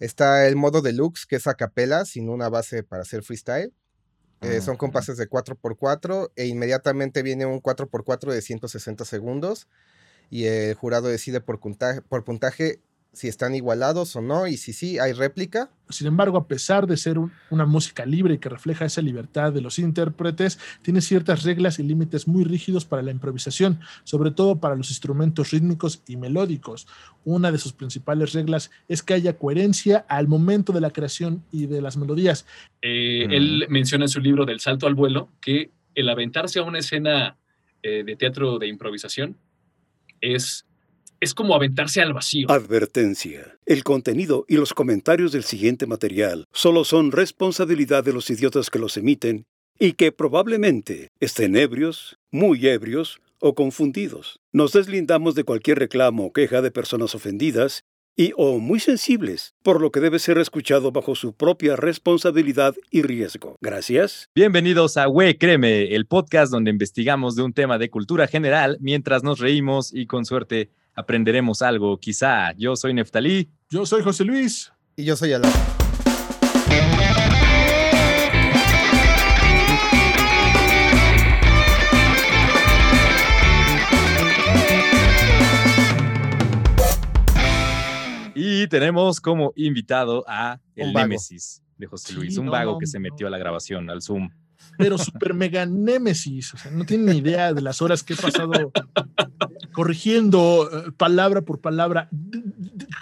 Está el modo deluxe, que es a capela, sin una base para hacer freestyle. Eh, son compases de 4x4 e inmediatamente viene un 4x4 de 160 segundos y el jurado decide por puntaje, por puntaje si están igualados o no, y si sí, hay réplica. Sin embargo, a pesar de ser una música libre que refleja esa libertad de los intérpretes, tiene ciertas reglas y límites muy rígidos para la improvisación, sobre todo para los instrumentos rítmicos y melódicos. Una de sus principales reglas es que haya coherencia al momento de la creación y de las melodías. Eh, él menciona en su libro Del Salto al Vuelo que el aventarse a una escena eh, de teatro de improvisación es es como aventarse al vacío. Advertencia. El contenido y los comentarios del siguiente material solo son responsabilidad de los idiotas que los emiten y que probablemente estén ebrios, muy ebrios o confundidos. Nos deslindamos de cualquier reclamo o queja de personas ofendidas y o muy sensibles, por lo que debe ser escuchado bajo su propia responsabilidad y riesgo. Gracias. Bienvenidos a We Créeme, el podcast donde investigamos de un tema de cultura general mientras nos reímos y con suerte aprenderemos algo, quizá. Yo soy Neftalí. Yo soy José Luis. Y yo soy Alan. Y tenemos como invitado a el Némesis de José Luis, un vago que se metió a la grabación, al Zoom pero super mega némesis. O sea, no tienen ni idea de las horas que he pasado corrigiendo eh, palabra por palabra.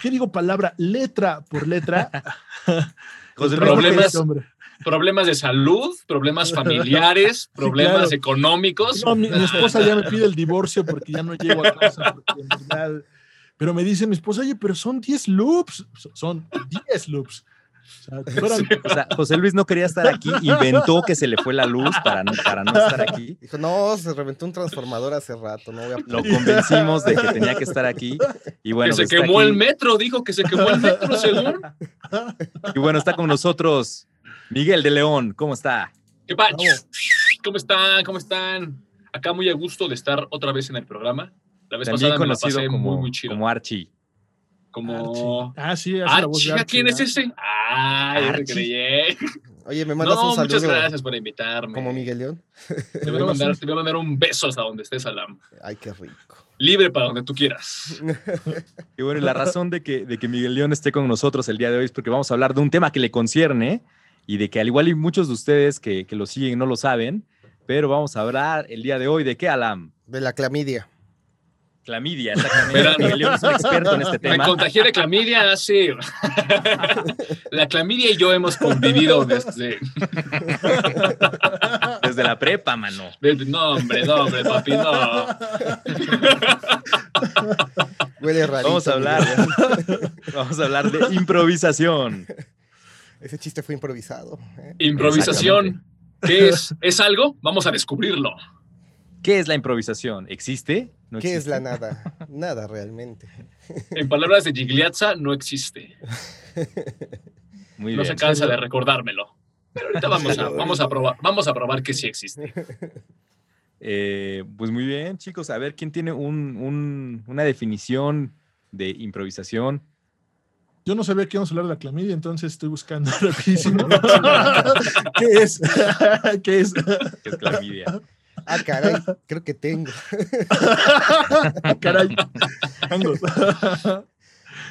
¿Qué digo palabra? Letra por letra. problemas, problemas de salud, problemas familiares, problemas económicos. mi, esposa ya me pide el divorcio porque ya no llego a casa. pero me dice mi esposa, oye, pero son 10 loops. Son 10 loops. O sea, José Luis no quería estar aquí, inventó que se le fue la luz para no, para no estar aquí. Dijo, no, se reventó un transformador hace rato, no voy a... Lo convencimos de que tenía que estar aquí. Y bueno, que se quemó el metro, dijo que se quemó el metro, según. Y bueno, está con nosotros Miguel de León, ¿cómo está? ¿Qué pasa? ¿Cómo están? ¿Cómo están? Acá muy a gusto de estar otra vez en el programa. La vez pasada me la pasé como, muy, muy chido. Como Archie. Como. Ah, sí, hace la voz de ¿quién es ese? Ah, ya te creí. Oye, me mandas un saludo. Muchas gracias por invitarme. Como Miguel León. Te voy, a mandar, te voy a mandar un beso hasta donde estés, Alam. Ay, qué rico. Libre para donde tú quieras. Y bueno, la razón de que, de que Miguel León esté con nosotros el día de hoy es porque vamos a hablar de un tema que le concierne y de que al igual y muchos de ustedes que, que lo siguen no lo saben, pero vamos a hablar el día de hoy de qué, Alam? De la clamidia. Clamidia, exactamente. Miguel León es un experto en este tema. Me contagié de clamidia hace. la clamidia y yo hemos convivido desde. Desde la prepa, mano. no, hombre, no, hombre, papi, no. Huele raro. Vamos a hablar. vamos a hablar de improvisación. Ese chiste fue improvisado. ¿eh? Improvisación. ¿Qué es? ¿Es algo? Vamos a descubrirlo. ¿Qué es la improvisación? ¿Existe? ¿Qué es la nada? Nada realmente. En palabras de Gigliazza, no existe. no se cansa de recordármelo. Pero ahorita vamos a, vamos a, probar, vamos a probar que sí existe. Eh, pues muy bien, chicos. A ver, ¿quién tiene una definición de improvisación? Yo no sabía que íbamos a hablar de la clamidia, entonces estoy buscando rapidísimo. ¿Qué es? ¿Qué es? ¿Qué es clamidia? Ah, caray, creo que tengo. caray,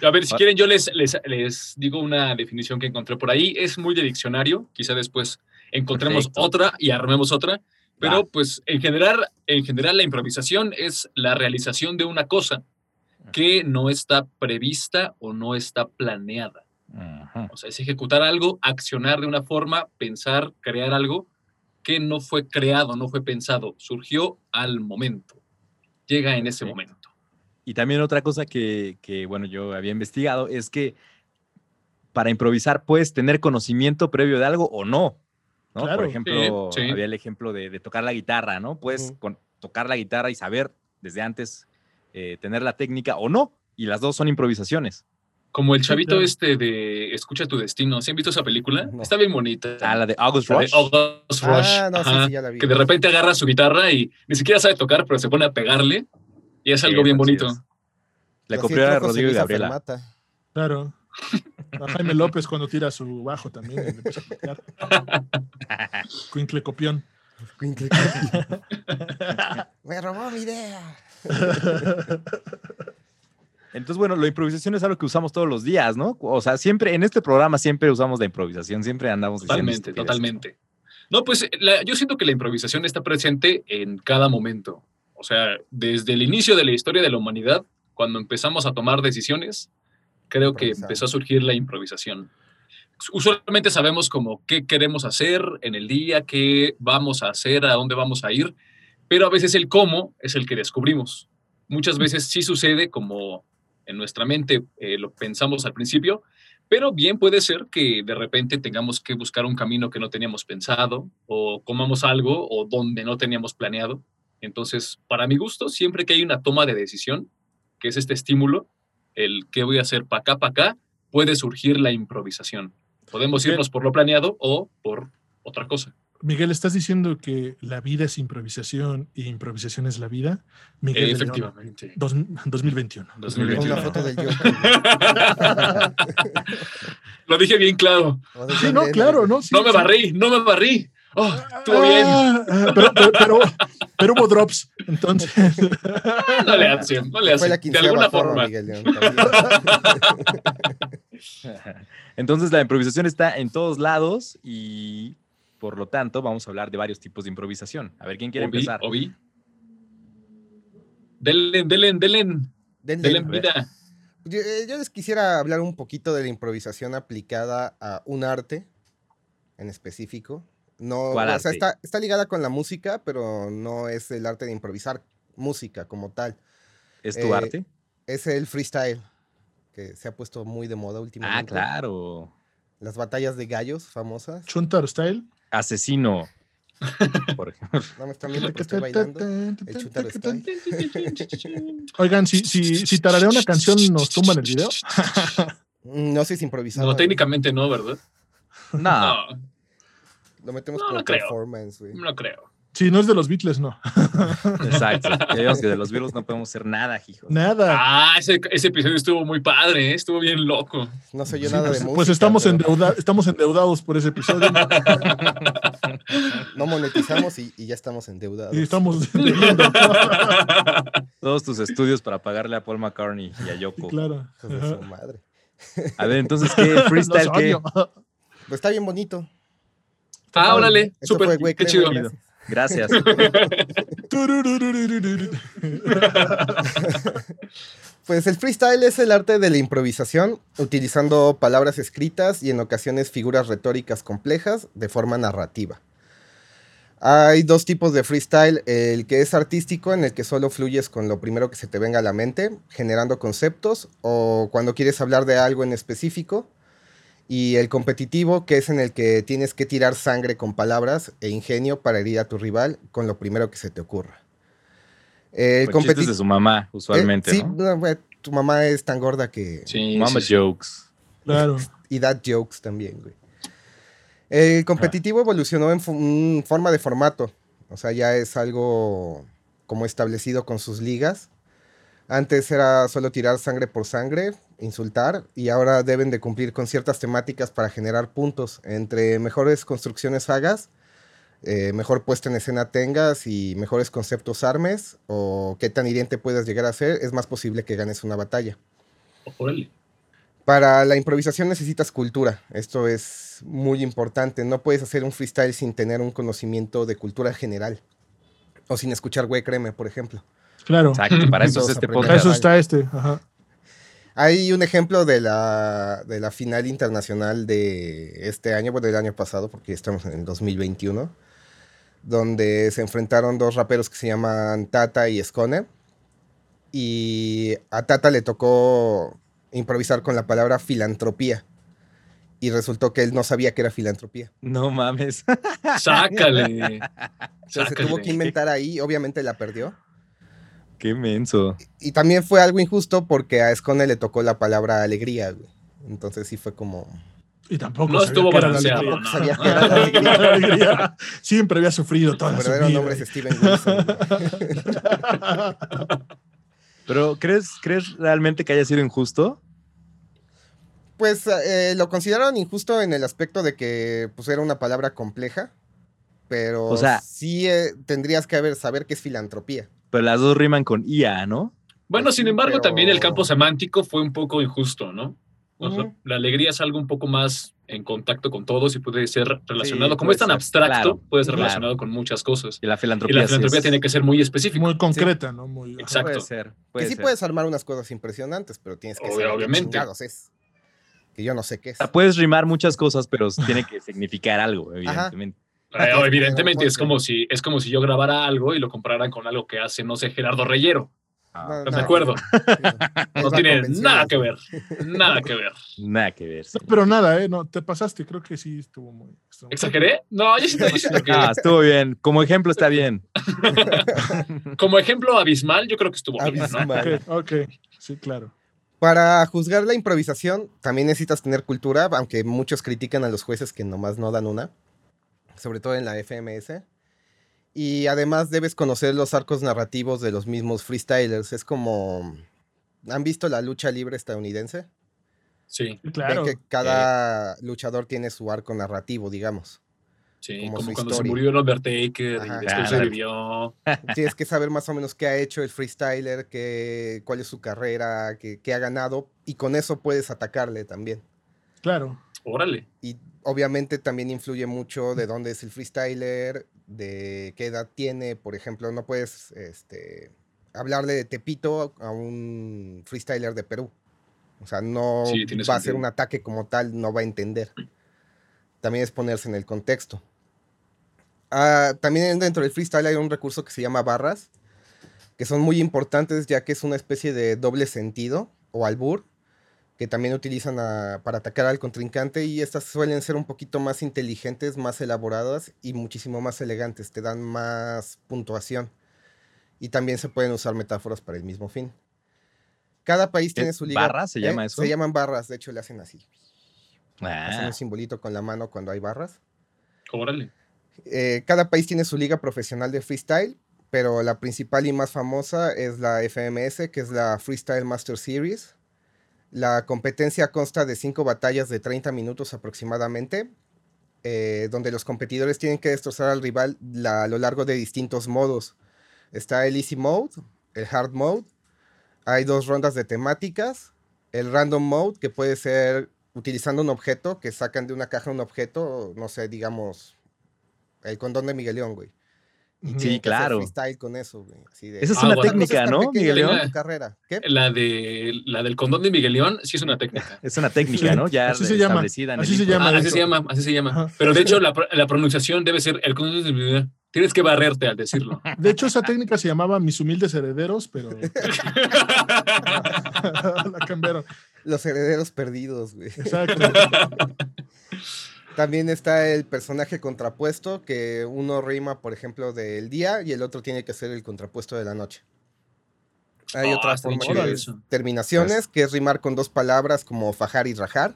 A ver, si quieren, yo les, les, digo una definición que encontré por ahí. Es muy de diccionario. Quizá después encontremos otra y armemos otra. Pero, pues, en general, en general, la improvisación es la realización de una cosa que no está prevista o no está planeada. O sea, es ejecutar algo, accionar de una forma, pensar, crear algo que no fue creado, no fue pensado, surgió al momento, llega en ese momento. Y también otra cosa que, bueno, yo había investigado es que para improvisar puedes tener conocimiento previo de algo o no. ¿no? Por ejemplo, había el ejemplo de, tocar la guitarra, ¿no? Puedes tocar la guitarra y saber desde antes eh, tener la técnica o no, y las dos son improvisaciones. Como el chavito este de Escucha tu destino. ¿Sí han visto esa película? Está bien bonita. Ah, la de August Rush. August Rush. Ah, no, sí, sí, ya la vi. Que de repente agarra su guitarra y ni siquiera sabe tocar, pero se pone a pegarle. Y es algo bien bonito. La copió a Rodrigo y Gabriela. Claro. Jaime López cuando tira su bajo también. Quincle copión. Quincle copión. Me robó mi idea. Entonces, bueno, la improvisación es algo que usamos todos los días, ¿no? O sea, siempre, en este programa siempre usamos la improvisación, siempre andamos Totalmente, totalmente. No, pues yo siento que la improvisación está presente en cada momento. O sea, desde el inicio de la historia de la humanidad, cuando empezamos a tomar decisiones, creo que empezó a surgir la improvisación. Usualmente sabemos como qué queremos hacer en el día, qué vamos a hacer, a dónde vamos a ir, pero a veces el cómo es el que descubrimos. Muchas veces sí sucede como en nuestra mente eh, lo pensamos al principio, pero bien puede ser que de repente tengamos que buscar un camino que no teníamos pensado o comamos algo o donde no teníamos planeado. Entonces, para mi gusto, siempre que hay una toma de decisión, que es este estímulo, el qué voy a hacer para acá, para acá, puede surgir la improvisación. Podemos irnos por lo planeado o por otra cosa. Miguel, ¿estás diciendo que la vida es improvisación y improvisación es la vida? Miguel Efectivamente. 2021. 2021. Una foto del Lo dije bien claro. Sí, no, claro, ¿no? no me barrí, no me barrí. Oh, estuvo bien. Ah, pero, pero, pero, hubo drops, entonces. no le hacen, no le hacen. De alguna forma. entonces la improvisación está en todos lados y por lo tanto, vamos a hablar de varios tipos de improvisación. A ver, ¿quién quiere empezar? Obi. Delen, delen, delen. Delen, vida. Eh, yo, les quisiera hablar un poquito de la improvisación aplicada a un arte en específico. No, o sea, está, está, ligada con la música, pero no es el arte de improvisar música como tal. ¿Es tu eh, arte? Es el freestyle, que se ha puesto muy de moda últimamente. Ah, claro. Las batallas de gallos famosas. Chuntar style asesino. Por ejemplo. No me están viendo que estoy bailando. El Oigan, si, si, si tararea una canción, ¿nos tumban el video? no sé si improvisado. No, técnicamente no, ¿verdad? No. Lo metemos como performance, güey. No creo. Si no es de los Beatles, no. Exacto. Ya que de los Beatles no podemos hacer nada, hijo. Nada. Ah, ese, ese, episodio estuvo muy padre, ¿eh? estuvo bien loco. No sé yo nada de pues, música. Pues estamos, estamos endeudados por ese episodio. no monetizamos y, ya estamos endeudados. Y estamos Todos tus estudios para pagarle a Paul McCartney y a Yoko. claro. su madre. A ver, entonces, ¿qué freestyle qué? Pues está bien bonito. Ah, órale, súper, qué chido. Gracias. pues el freestyle es el arte de la improvisación, utilizando palabras escritas y en ocasiones figuras retóricas complejas de forma narrativa. Hay dos tipos de freestyle, el que es artístico, en el que solo fluyes con lo primero que se te venga a la mente, generando conceptos, o cuando quieres hablar de algo en específico, y el competitivo, que es en el que tienes que tirar sangre con palabras e ingenio para herir a tu rival con lo primero que se te ocurra. El competitivo de su mamá, usualmente. sí, tu mamá es tan gorda que. Sí, Mama jokes. Claro. y dad jokes también, güey. El competitivo evolucionó en forma de formato. O sea, ya es algo como establecido con sus ligas. Antes era solo tirar sangre por sangre, insultar, y ahora deben de cumplir con ciertas temáticas para generar puntos. Entre mejores construcciones hagas, eh, mejor puesta en escena tengas y mejores conceptos armes, o qué tan hiriente puedas llegar a ser, es más posible que ganes una batalla. Para la improvisación necesitas cultura. Esto es muy importante. No puedes hacer un freestyle sin tener un conocimiento de cultura general. O sin escuchar güey creme, por ejemplo. Claro. Exacto, para eso es este podcast. Para eso está este. Hay un ejemplo de la, de la final internacional de este año, bueno, del año pasado, porque estamos en el 2021, donde se enfrentaron dos raperos que se llaman Tata y Skone. Y a Tata le tocó improvisar con la palabra filantropía. Y resultó que él no sabía que era filantropía. No mames. Sácale. se tuvo que inventar ahí, obviamente la perdió. Qué menso. Y, también fue algo injusto porque a Escone le tocó la palabra alegría, güey. Entonces sí fue como. Y tampoco no estuvo balanceado. No, sabía que era la alegría. Siempre había sufrido toda Su verdadero nombre es Steven Wilson. Pero, ¿crees, ¿crees realmente que haya sido injusto? Pues eh, lo consideraron injusto en el aspecto de que pues, era una palabra compleja, pero o sea, sí eh, tendrías que haber, saber qué es filantropía. Pero las dos riman con IA, ¿no? Bueno, sin embargo, también el campo semántico fue un poco injusto, ¿no? la alegría es algo un poco más en contacto con todos y puede ser relacionado, como es tan abstracto, puede ser relacionado con muchas cosas. Y la filantropía, tiene que ser muy específica. Muy concreta, ¿no? Muy, Exacto. Puede ser. que sí puedes armar unas cosas impresionantes, pero tienes que ser obviamente. es. Que yo no sé qué es. puedes rimar muchas cosas, pero tiene que significar algo, evidentemente. Eh, evidentemente es como si es como si yo grabara algo y lo compraran con algo que hace, no sé, Gerardo Reyero. Ah, no, de acuerdo. No tiene nada que ver. Nada que ver. Nada que ver. pero nada, ¿eh? No, te pasaste. Creo que sí estuvo muy. ¿Exageré? No, yo sí que... Ah, estuvo bien. Como ejemplo está bien. Como ejemplo abismal, yo creo que estuvo abismal. bien. ¿no? ok, sí, claro. Para juzgar la improvisación, también necesitas tener cultura, aunque muchos critican a los jueces que nomás no dan una, sobre todo en la FMS. Y además debes conocer los arcos narrativos de los mismos freestylers. Es como. ¿Han visto la lucha libre estadounidense? Sí, claro. que cada luchador tiene su arco narrativo, digamos. Sí, como, cuando se murió el Undertaker y después se vivió. Tienes que saber más o menos qué ha hecho el freestyler, cuál es su carrera, qué, qué ha ganado, y con eso puedes atacarle también. Claro. Órale. Y obviamente también influye mucho de dónde es el freestyler, de qué edad tiene, por ejemplo, no puedes este, hablarle de Tepito a un freestyler de Perú. O sea, no va a ser un ataque como tal, no va a entender. También es ponerse en el contexto. Ah, también dentro del freestyle hay un recurso que se llama barras, que son muy importantes ya que es una especie de doble sentido o albur que también utilizan para atacar al contrincante y estas suelen ser un poquito más inteligentes, más elaboradas y muchísimo más elegantes, te dan más puntuación. Y también se pueden usar metáforas para el mismo fin. Cada país tiene su liga. ¿Barras se llama ¿eh? eso? Se llaman barras, de hecho le hacen así. Hacen un ah. simbolito con la mano cuando hay barras. Órale. Eh, cada país tiene su liga profesional de freestyle, pero la principal y más famosa es la FMS, que es la Freestyle Master Series la competencia consta de cinco batallas de 30 minutos aproximadamente, eh, donde los competidores tienen que destrozar al rival a lo largo de distintos modos. Está el Easy Mode, el Hard Mode, hay dos rondas de temáticas, el Random Mode, que puede ser utilizando un objeto, que sacan de una caja un objeto, no sé, digamos, el condón de Miguel León, güey sí, claro. con eso, Esa es una técnica, ¿no, Miguel León? Carrera. La, de, la del condón de Miguel León sí es una técnica. Es una técnica, ¿no? Ya así se llama. Así, se llama, así se llama. Así se llama. Pero de hecho, la, la, pronunciación debe ser el condón de Miguel León. Tienes que barrerte al decirlo. De hecho, esa técnica se llamaba Mis humildes herederos, pero. la cambiaron. Los herederos perdidos, güey. Exacto. También está el personaje contrapuesto, que uno rima, por ejemplo, del día y el otro tiene que ser el contrapuesto de la noche. Hay otra forma de terminaciones, que es rimar con dos palabras como fajar y rajar.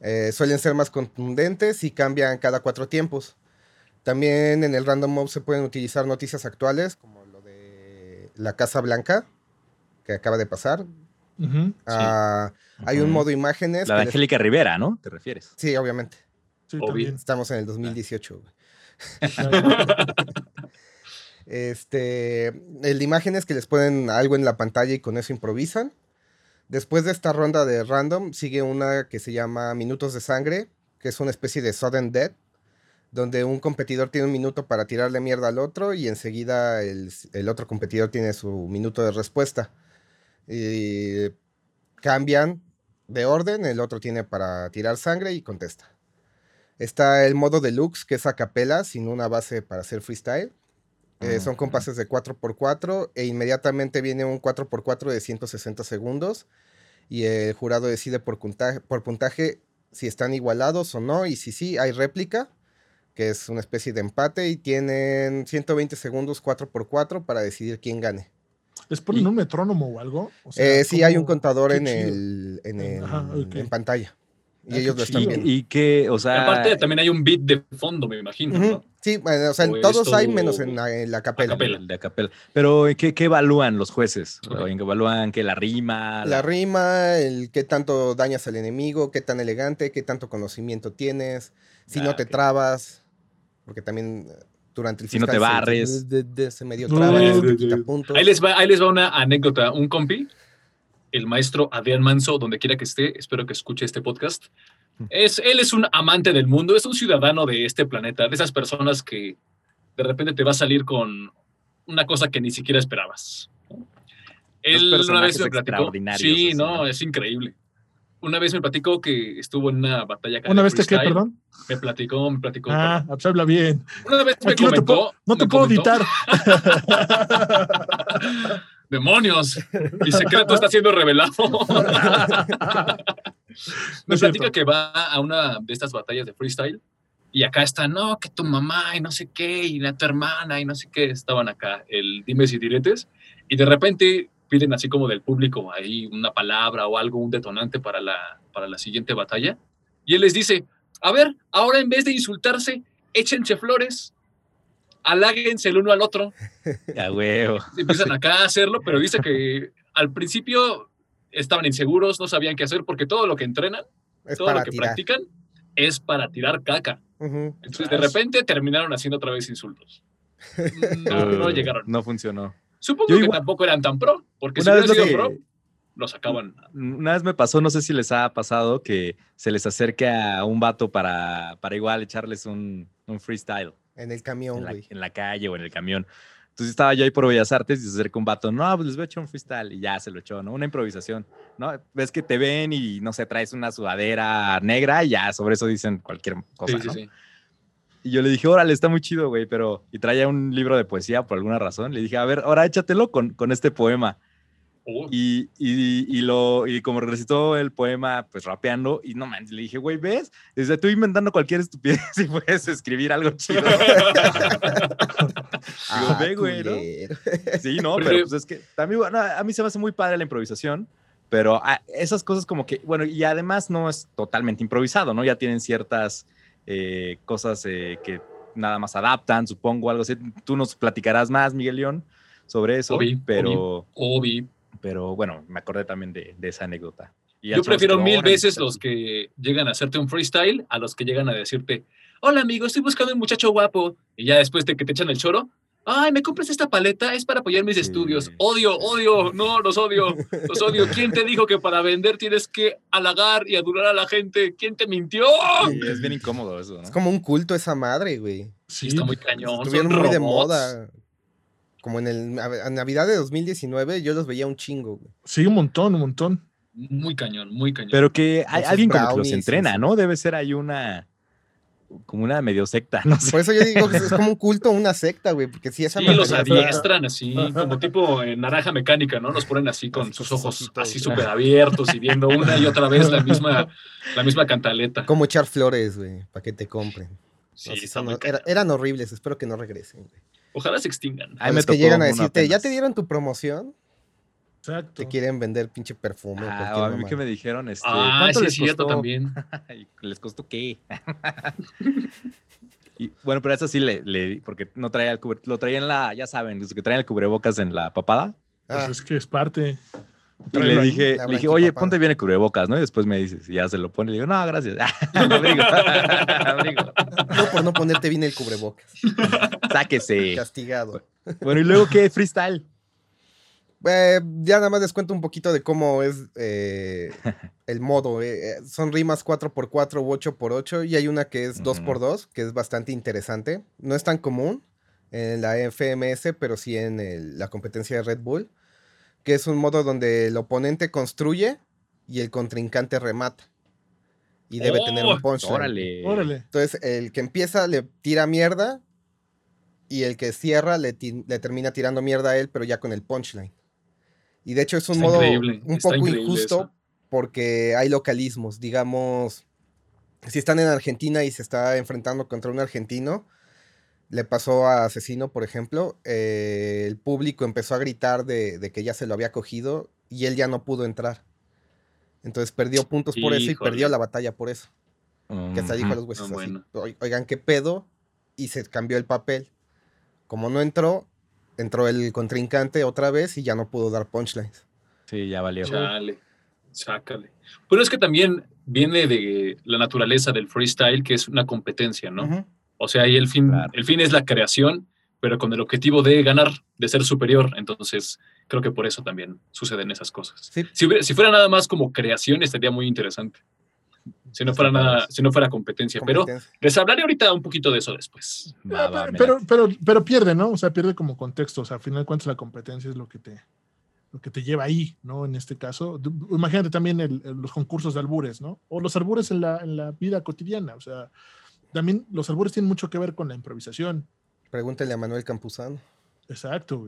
Eh, suelen ser más contundentes y cambian cada cuatro tiempos. También en el Random Mob se pueden utilizar noticias actuales, como lo de la Casa Blanca, que acaba de pasar. Ah, hay un modo imágenes. La de Angélica Rivera, ¿no? ¿Te refieres? Sí, obviamente. Estamos en el 2018. este, el de imágenes que les ponen algo en la pantalla y con eso improvisan. Después de esta ronda de random, sigue una que se llama Minutos de Sangre, que es una especie de sudden death, donde un competidor tiene un minuto para tirarle mierda al otro y enseguida el, el otro competidor tiene su minuto de respuesta. Y cambian de orden, el otro tiene para tirar sangre y contesta. Está el modo deluxe, que es a capela, sin una base para hacer freestyle. Eh, son compases de 4x4 e inmediatamente viene un 4x4 de 160 segundos y el jurado decide por puntaje, por puntaje si están igualados o no y si sí hay réplica, que es una especie de empate y tienen 120 segundos 4x4 para decidir quién gane. ¿Les ponen un metrónomo o algo? eh, sí, hay un contador en, el, en, en pantalla. Y ah, ellos lo están viendo. Y que, o sea. aparte también hay un beat de fondo, me imagino. Sí, bueno, o sea, en todos hay menos en la, capela. De capela. Pero ¿qué, ¿qué, evalúan los jueces? ¿En qué evalúan que la rima? La... rima, el qué tanto dañas al enemigo, qué tan elegante, qué tanto conocimiento tienes, si no ah, te trabas, porque también eh, durante el Si no te barres. Se, medio trabas, Ahí les, va, ahí les va una anécdota. Un compi el maestro Adrián Manso, donde quiera que esté, espero que escuche este podcast. Es, él es un amante del mundo, es un ciudadano de este planeta, de esas personas que de repente te va a salir con una cosa que ni siquiera esperabas. Él una vez me platicó. Sí, no, es increíble. Una vez me platicó que estuvo en una batalla. ¿Una vez te qué, perdón? Me platicó, me platicó. Ah, pues habla bien. Una vez me comentó. No te puedo, editar. demonios, mi secreto está siendo revelado. Me platica que va a una de estas batallas de freestyle y acá está, no, que tu mamá y no sé qué, y la tu hermana y no sé qué, estaban acá, el dimes y diretes, y de repente piden así como del público ahí una palabra o algo, un detonante para la, para la siguiente batalla, y él les dice, a ver, ahora en vez de insultarse, échense flores aláguense el uno al otro. Ya, huevo. Empiezan acá a hacerlo, pero dice que al principio estaban inseguros, no sabían qué hacer, porque todo lo que entrenan, todo lo que practican, es para tirar caca. Entonces, de repente terminaron haciendo otra vez insultos. No, llegaron. No funcionó. Supongo que tampoco eran tan pro, porque si hubieran sido pro, los acaban. Una vez me pasó, no sé si les ha pasado, que se les acerque a un vato para, para igual echarles un, un freestyle. En el camión, güey. En, la calle o en el camión. Entonces estaba yo ahí por Bellas Artes y se acerca un vato, no, pues les voy a echar un freestyle y ya se lo echó, ¿no? Una improvisación, ¿no? Ves que te ven y, no sé, traes una sudadera negra y ya sobre eso dicen cualquier cosa, sí, sí, sí. Y yo le dije, órale, está muy chido, güey, pero... Y traía un libro de poesía por alguna razón. Le dije, a ver, ahora échatelo con, con este poema. Oh. Y, y, y, lo, y como recitó el poema, pues rapeando, y no man, le dije, güey, ¿ves? Desde tú inventando cualquier estupidez y puedes escribir algo chido. ah, ve, güey, ¿no? Sí, no, pero pues es que también, bueno, a mí se me hace muy padre la improvisación, pero ah, esas cosas como que, bueno, y además no es totalmente improvisado, ¿no? Ya tienen ciertas eh, cosas eh, que nada más adaptan, supongo, algo así. Tú nos platicarás más, Miguel León, sobre eso, pero... Obi, pero bueno, me acordé también de, esa anécdota. Yo prefiero mil veces los que llegan a hacerte un freestyle a los que llegan a decirte, hola amigo, estoy buscando un muchacho guapo. Y ya después de que te echan el choro, ay, ¿me compras esta paleta? Es para apoyar mis estudios. Odio, odio, no, los odio, los odio. ¿Quién te dijo que para vender tienes que halagar y adular a la gente? ¿Quién te mintió? es bien incómodo eso, ¿no? Es como un culto esa madre, güey. Sí, está muy cañón. Estuvieron muy de moda como en el Navidad de 2019, yo los veía un chingo, güey. Sí, un montón, un montón. Muy cañón, muy cañón. Pero que hay alguien como que los entrena, ¿no? Debe ser ahí una como una medio secta, no sé. Por eso yo digo que es como un culto, una secta, güey, porque si esa Sí, los adiestran así, como tipo en naranja mecánica, ¿no? Los ponen así con sus ojos así súper abiertos y viendo una y otra vez la misma, la misma cantaleta. Como echar flores, güey, para que te compren. Sí, eran horribles, espero que no regresen, güey. Ojalá se extingan. Ay, me que llegan a decirte, ¿ya te dieron tu promoción? Exacto. Te quieren vender pinche perfume. Ah, a mí que me dijeron, este, ah, ¿cuánto les costó? también. ¿Les costó qué? y, bueno, pero eso sí le, le porque no traía el cubre, lo traía en la, ya saben, desde que traen el cubrebocas en la papada. Pues es que es parte. Y le dije, le dije, oye, ponte bien el cubrebocas, ¿no? Y después me dices, y ya se lo pone, le digo, no, gracias. abrigo, abrigo. No por no ponerte bien el cubrebocas. Sáquese. Castigado. Bueno, ¿y luego qué? Freestyle. Eh, ya nada más les cuento un poquito de cómo es eh, el modo. Eh, son rimas 4x4 u 8x8 y hay una que es 2x2, que es bastante interesante. No es tan común en la FMS, pero sí en la competencia de Red Bull que es un modo donde el oponente construye y el contrincante remata. Y debe tener un oh, punchline. Órale. Entonces, el que empieza le tira mierda y el que cierra le, termina tirando mierda a él, pero ya con el punchline. Y de hecho es un modo un poco injusto porque hay localismos. Digamos, si están en Argentina y se está enfrentando contra un argentino, le pasó a Asesino, por ejemplo, eh, el público empezó a gritar de, que ya se lo había cogido y él ya no pudo entrar. Entonces perdió puntos por eso y perdió la batalla por eso. Que hasta dijo a los huesos así, oigan, ¿qué pedo? Y se cambió el papel. Como no entró, entró el contrincante otra vez y ya no pudo dar punchlines. Sí, ya valió. Chale, sácale. Pero es que también viene de la naturaleza del freestyle, que es una competencia, ¿no? O sea, ahí el fin, el fin es la creación, pero con el objetivo de ganar, de ser superior. Entonces, creo que por eso también suceden esas cosas. Si, si, fuera nada más como creación, estaría muy interesante. Si no fuera nada, si no fuera competencia. Pero les hablaré ahorita un poquito de eso después. pero, pero, pero, pierde, ¿no? O sea, pierde como contexto. O sea, al final de cuentas la competencia es lo que te, lo que te lleva ahí, ¿no? En este caso. Imagínate también los concursos de albures, ¿no? O los albures en la, en la vida cotidiana. O sea, también los albures tienen mucho que ver con la improvisación. Pregúntale a Manuel Campuzano. Exacto.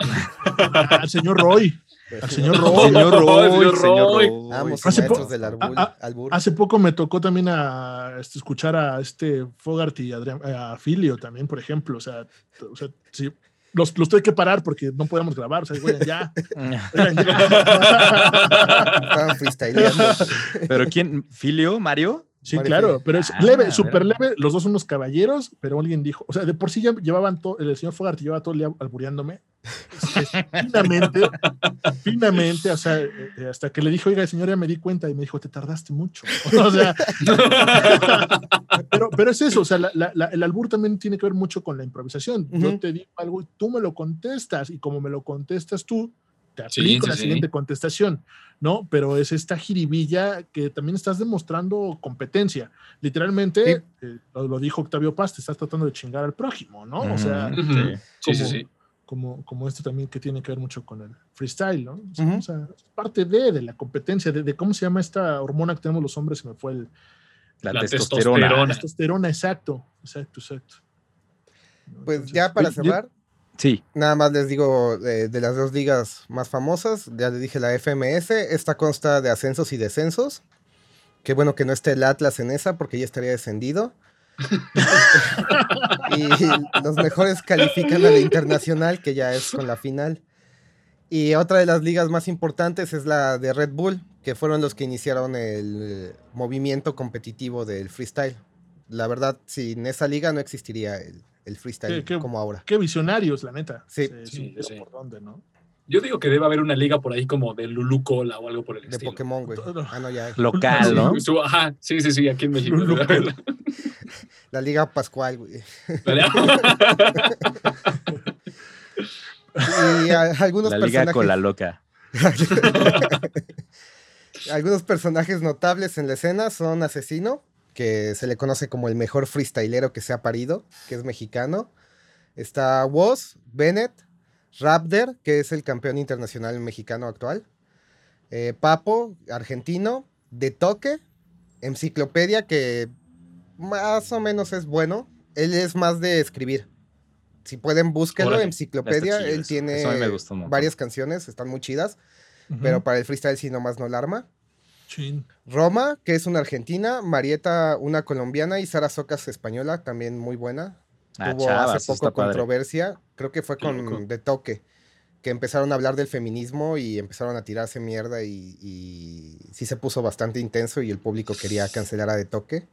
al señor Roy. Al señor Roy. Señor Roy. Señor Roy. hace, del albur, hace poco me tocó también a, este, escuchar a este Fogarty y a Filio también, por ejemplo. O sea, o sea sí, los, los tuve que parar porque no podíamos grabar. O sea, güey, ya. Estaban freestyleando. ¿Pero quién? ¿Filio? ¿Mario? Sí, claro, pero es ah, leve, súper leve. Los dos son unos caballeros, pero alguien dijo, o sea, de por sí ya llevaban todo, el señor Fogarty llevaba todo el día albureándome. finamente, finamente, o sea, eh, hasta que le dijo, oiga, señor, ya me di cuenta y me dijo, te tardaste mucho. O sea, pero, pero es eso, o sea, el albur también tiene que ver mucho con la improvisación. Yo te digo algo y tú me lo contestas, y como me lo contestas tú, te aplico la siguiente contestación, ¿no? Pero es esta jiribilla que también estás demostrando competencia. Literalmente, eh, lo, dijo Octavio Paz, te estás tratando de chingar al prójimo, ¿no? O sea, como, como, esto también que tiene que ver mucho con el freestyle, ¿no? O sea, es parte de, de la competencia, de, cómo se llama esta hormona que tenemos los hombres, se me fue el... La, testosterona. La testosterona, exacto, exacto, exacto. Pues ya para cerrar, Sí. Nada más les digo de, las dos ligas más famosas, ya les dije la FMS, esta consta de ascensos y descensos. Qué bueno que no esté el Atlas en esa porque ya estaría descendido. y los mejores califican a la internacional, que ya es con la final. Y otra de las ligas más importantes es la de Red Bull, que fueron los que iniciaron el movimiento competitivo del freestyle. La verdad, sin esa liga no existiría el, el freestyle como ahora. Qué visionarios, la neta. Sí. sí, ¿Por dónde, no? Yo digo que debe haber una liga por ahí como de Lulu Cola o algo por el estilo. De Pokémon, güey. Ah, no, ya. Local, ¿no? Ajá, sí, sí, sí, aquí en México. la Liga Pascual, güey. y algunos la liga con la loca. algunos personajes notables en la escena son Asesino, que se le conoce como el mejor freestylero que se ha parido, que es mexicano. Está Woz, Bennett, Raptor, que es el campeón internacional mexicano actual. Eh, Papo, argentino. De Toque, Enciclopedia, que más o menos es bueno. Él es más de escribir. Si pueden, búsquenlo. Enciclopedia, él tiene varias canciones, están muy chidas. Pero para el freestyle sí nomás no la arma. Roma, que es una argentina, Marieta, una colombiana y Sara Socas española, también muy buena. Ah, Tuvo hace poco controversia, creo que fue con De Toque, que empezaron a hablar del feminismo y empezaron a tirarse mierda y, sí se puso bastante intenso y el público quería cancelar a De Toque.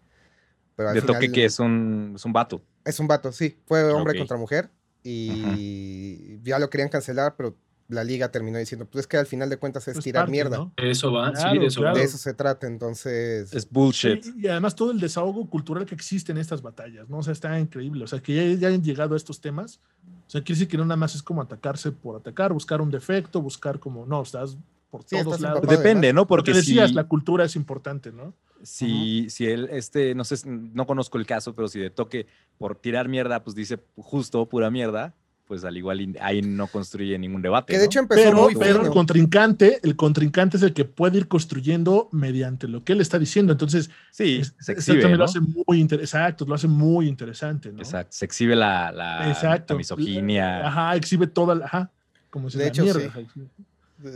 de Toque que es un, es un vato. Es un vato, sí. Fue hombre contra mujer y ya lo querían cancelar, pero la liga terminó diciendo, pues es que al final de cuentas es pues tirar mierda. Eso va, sí, de eso, de eso se trata, entonces. Es bullshit. y además todo el desahogo cultural que existe en estas batallas, ¿no? O sea, está increíble. O sea, que ya, ya hayan llegado a estos temas. O sea, quiere decir que no nada más es como atacarse por atacar, buscar un defecto, buscar como, no, estás por todos lados. Depende, ¿no? Porque decías, la cultura es importante, ¿no? Si, si él, este, no sé, no conozco el caso, pero si de toque por tirar mierda, pues dice justo pura mierda, pues al igual ahí no construye ningún debate. Que de hecho empezó pero, el contrincante, el contrincante es el que puede ir construyendo mediante lo que él está diciendo. Entonces, sí, se exhibe, lo hace muy exacto, lo hace muy interesante, ¿no? Exacto, se exhibe la, la, misoginia. Ajá, exhibe toda la, ajá, como se de hecho, mierda.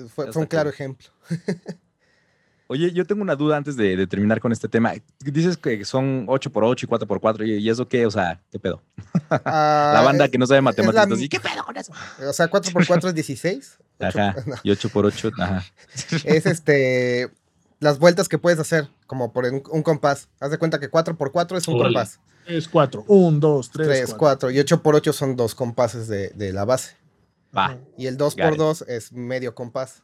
Fue, fue un claro ejemplo. Oye, yo tengo una duda antes de, terminar con este tema. Dices que son 8x8 y 4x4, ¿y eso qué? O sea, ¿qué pedo? Ah, la banda que no sabe matemáticas, ¿y qué pedo con eso? O sea, 4x4 es 16. Ajá, y 8x8, ajá. Es este... las vueltas que puedes hacer, como por un, compás. Haz de cuenta que 4x4 es un compás. Es 4. 1, 2, 3. 3, 4. Y 8x8 son dos compases de, de la base. Va. Y el 2x2 es medio compás.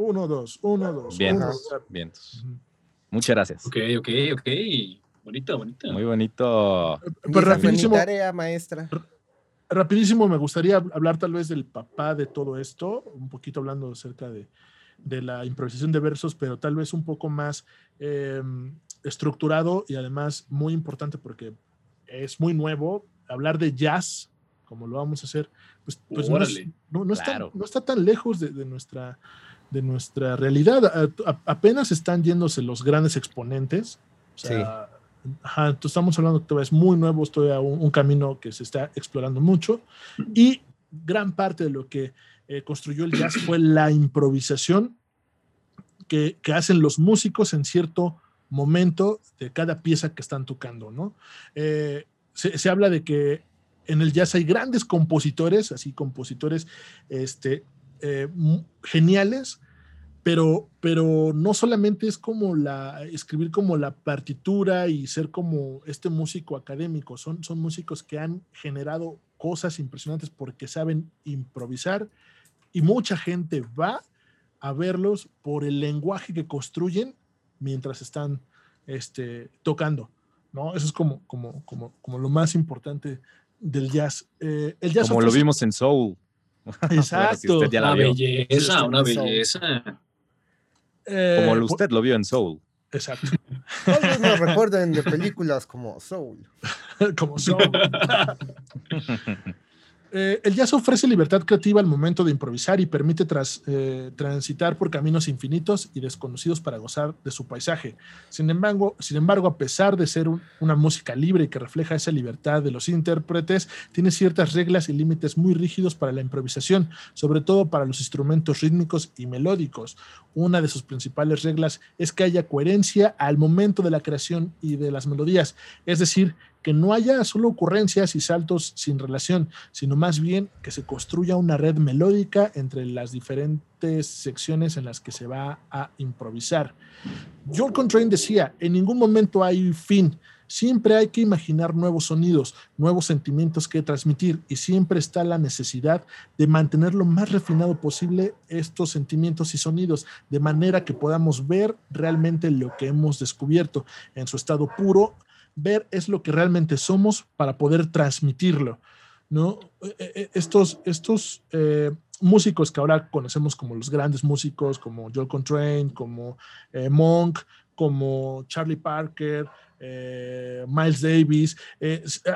1, 2, 1, 2. Vientos. Vientos. Muchas gracias. Ok, ok, ok. Bonito, bonito. Muy bonito. Pues rapidísimo. tarea, maestra. Rapidísimo, me gustaría hablar tal vez del papá de todo esto, un poquito hablando acerca de, de la improvisación de versos, pero tal vez un poco más em, estructurado y además muy importante porque es muy nuevo. Hablar de jazz, como lo vamos a hacer, pues, pues no, está, no, está, tan lejos de, nuestra, de nuestra realidad. apenas están yéndose los grandes exponentes. O sea, estamos hablando que es muy nuevo, estoy a un, camino que se está explorando mucho y gran parte de lo que eh, construyó el jazz fue la improvisación que, que, hacen los músicos en cierto momento de cada pieza que están tocando, ¿no? Eh, se, se, habla de que en el jazz hay grandes compositores, así compositores este, eh, geniales, pero, pero no solamente es como la, escribir como la partitura y ser como este músico académico, son, son músicos que han generado cosas impresionantes porque saben improvisar y mucha gente va a verlos por el lenguaje que construyen mientras están este, tocando, ¿no? Eso es como, como, como, como lo más importante del jazz. Eh, el jazz como lo vimos en Soul. Exacto. una belleza, una belleza. Eh, como usted lo vio en Soul. Exacto. Todos nos recuerden de películas como Soul. como Soul. Eh, el jazz ofrece libertad creativa al momento de improvisar y permite tras, eh, transitar por caminos infinitos y desconocidos para gozar de su paisaje. Sin embargo, sin embargo a pesar de ser una música libre y que refleja esa libertad de los intérpretes, tiene ciertas reglas y límites muy rígidos para la improvisación, sobre todo para los instrumentos rítmicos y melódicos. Una de sus principales reglas es que haya coherencia al momento de la creación y de las melodías, es decir, que no haya solo ocurrencias y saltos sin relación, sino más bien que se construya una red melódica entre las diferentes secciones en las que se va a improvisar. John Coltrane decía, en ningún momento hay fin, siempre hay que imaginar nuevos sonidos, nuevos sentimientos que transmitir y siempre está la necesidad de mantener lo más refinado posible estos sentimientos y sonidos, de manera que podamos ver realmente lo que hemos descubierto en su estado puro ver es lo que realmente somos para poder transmitirlo, ¿no? E, e, e, estos, estos eh, músicos que ahora conocemos como los grandes músicos, como Joel Contrain, como eh, Monk, como Charlie Parker, eh, Miles Davis,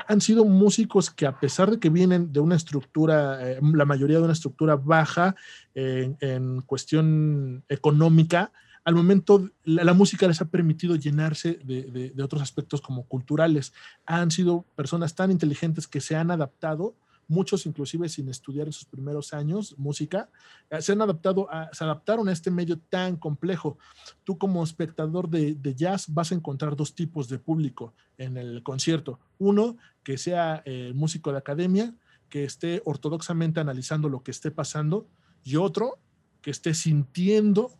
han sido músicos que a pesar de que vienen de una estructura, la mayoría de una estructura baja en cuestión económica, al momento la, música les ha permitido llenarse de, otros aspectos como culturales. Han sido personas tan inteligentes que se han adaptado, muchos inclusive sin estudiar en sus primeros años música, eh, se han adaptado, a, se adaptaron a este medio tan complejo. Tú como espectador de, jazz vas a encontrar dos tipos de público en el concierto. Uno, que sea el músico de academia, que esté ortodoxamente analizando lo que esté pasando, y otro, que esté sintiendo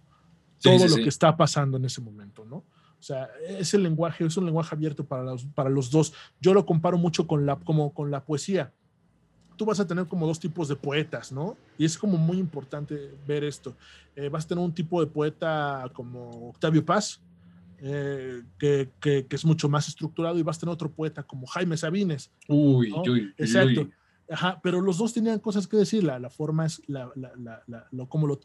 todo lo que está pasando en ese momento, ¿no? O sea, ese lenguaje es un lenguaje abierto para los, para los dos. Yo lo comparo mucho con la, como con la poesía. Tú vas a tener como dos tipos de poetas, ¿no? Y es como muy importante ver esto. Eh, vas a tener un tipo de poeta como Octavio Paz, eh, que, que, es mucho más estructurado, y vas a tener otro poeta como Jaime Sabines. Uy, uy, Exacto. Ajá, pero los dos tenían cosas que decir, la, la forma es la, la, lo, cómo, lo,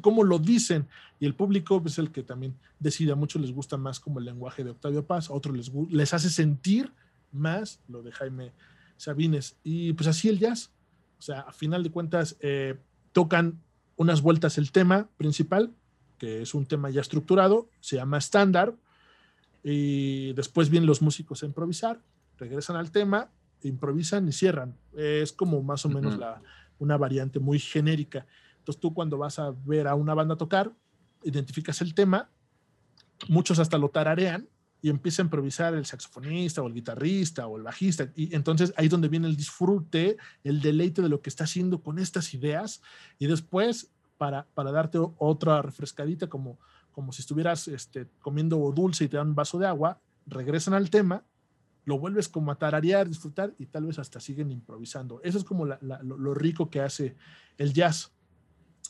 cómo lo dicen y el público es el que también decide, a muchos les gusta más como el lenguaje de Octavio Paz, a otros les, les hace sentir más lo de Jaime Sabines y pues así el jazz, o sea, a final de cuentas eh, tocan unas vueltas el tema principal, que es un tema ya estructurado, se llama estándar y después vienen los músicos a improvisar, regresan al tema improvisan y cierran. Es como más o menos la, una variante muy genérica. Entonces tú cuando vas a ver a una banda tocar, identificas el tema, muchos hasta lo tararean y empieza a improvisar el saxofonista o el guitarrista o el bajista. Y entonces ahí es donde viene el disfrute, el deleite de lo que está haciendo con estas ideas. Y después, para, para darte otra refrescadita, como, como si estuvieras este, comiendo dulce y te dan un vaso de agua, regresan al tema, lo vuelves como a tararear, disfrutar y tal vez hasta siguen improvisando. Eso es como lo, rico que hace el jazz.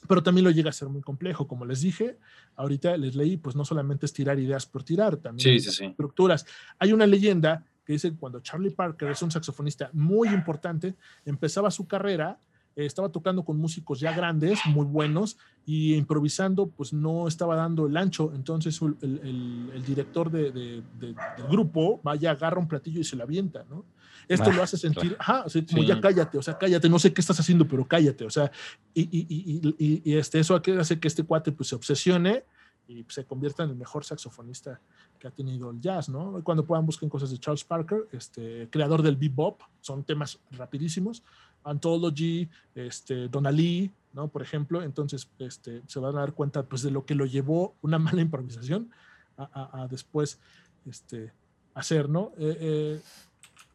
Pero también lo llega a ser muy complejo. Como les dije, ahorita les leí, pues no solamente es tirar ideas por tirar, también estructuras. Hay una leyenda que dice que cuando Charlie Parker es un saxofonista muy importante, empezaba su carrera estaba tocando con músicos ya grandes, muy buenos, y improvisando, pues no estaba dando el ancho. Entonces el, director de, del grupo vaya, agarra un platillo y se lo avienta, ¿no? Esto lo ah, hace sentir, ajá, como ya cállate, o sea, cállate, no sé qué estás haciendo, pero cállate, o sea, y, y, y, y este, eso hace que este cuate pues se obsesione y se convierta en el mejor saxofonista que ha tenido el jazz, ¿no? Cuando puedan busquen cosas de Charles Parker, este, creador del bebop, son temas rapidísimos, Anthology, este, Lee, ¿no? Por ejemplo, entonces este, se van a dar cuenta pues, de lo que lo llevó una mala improvisación a, después este, hacer, ¿no? Eh, eh,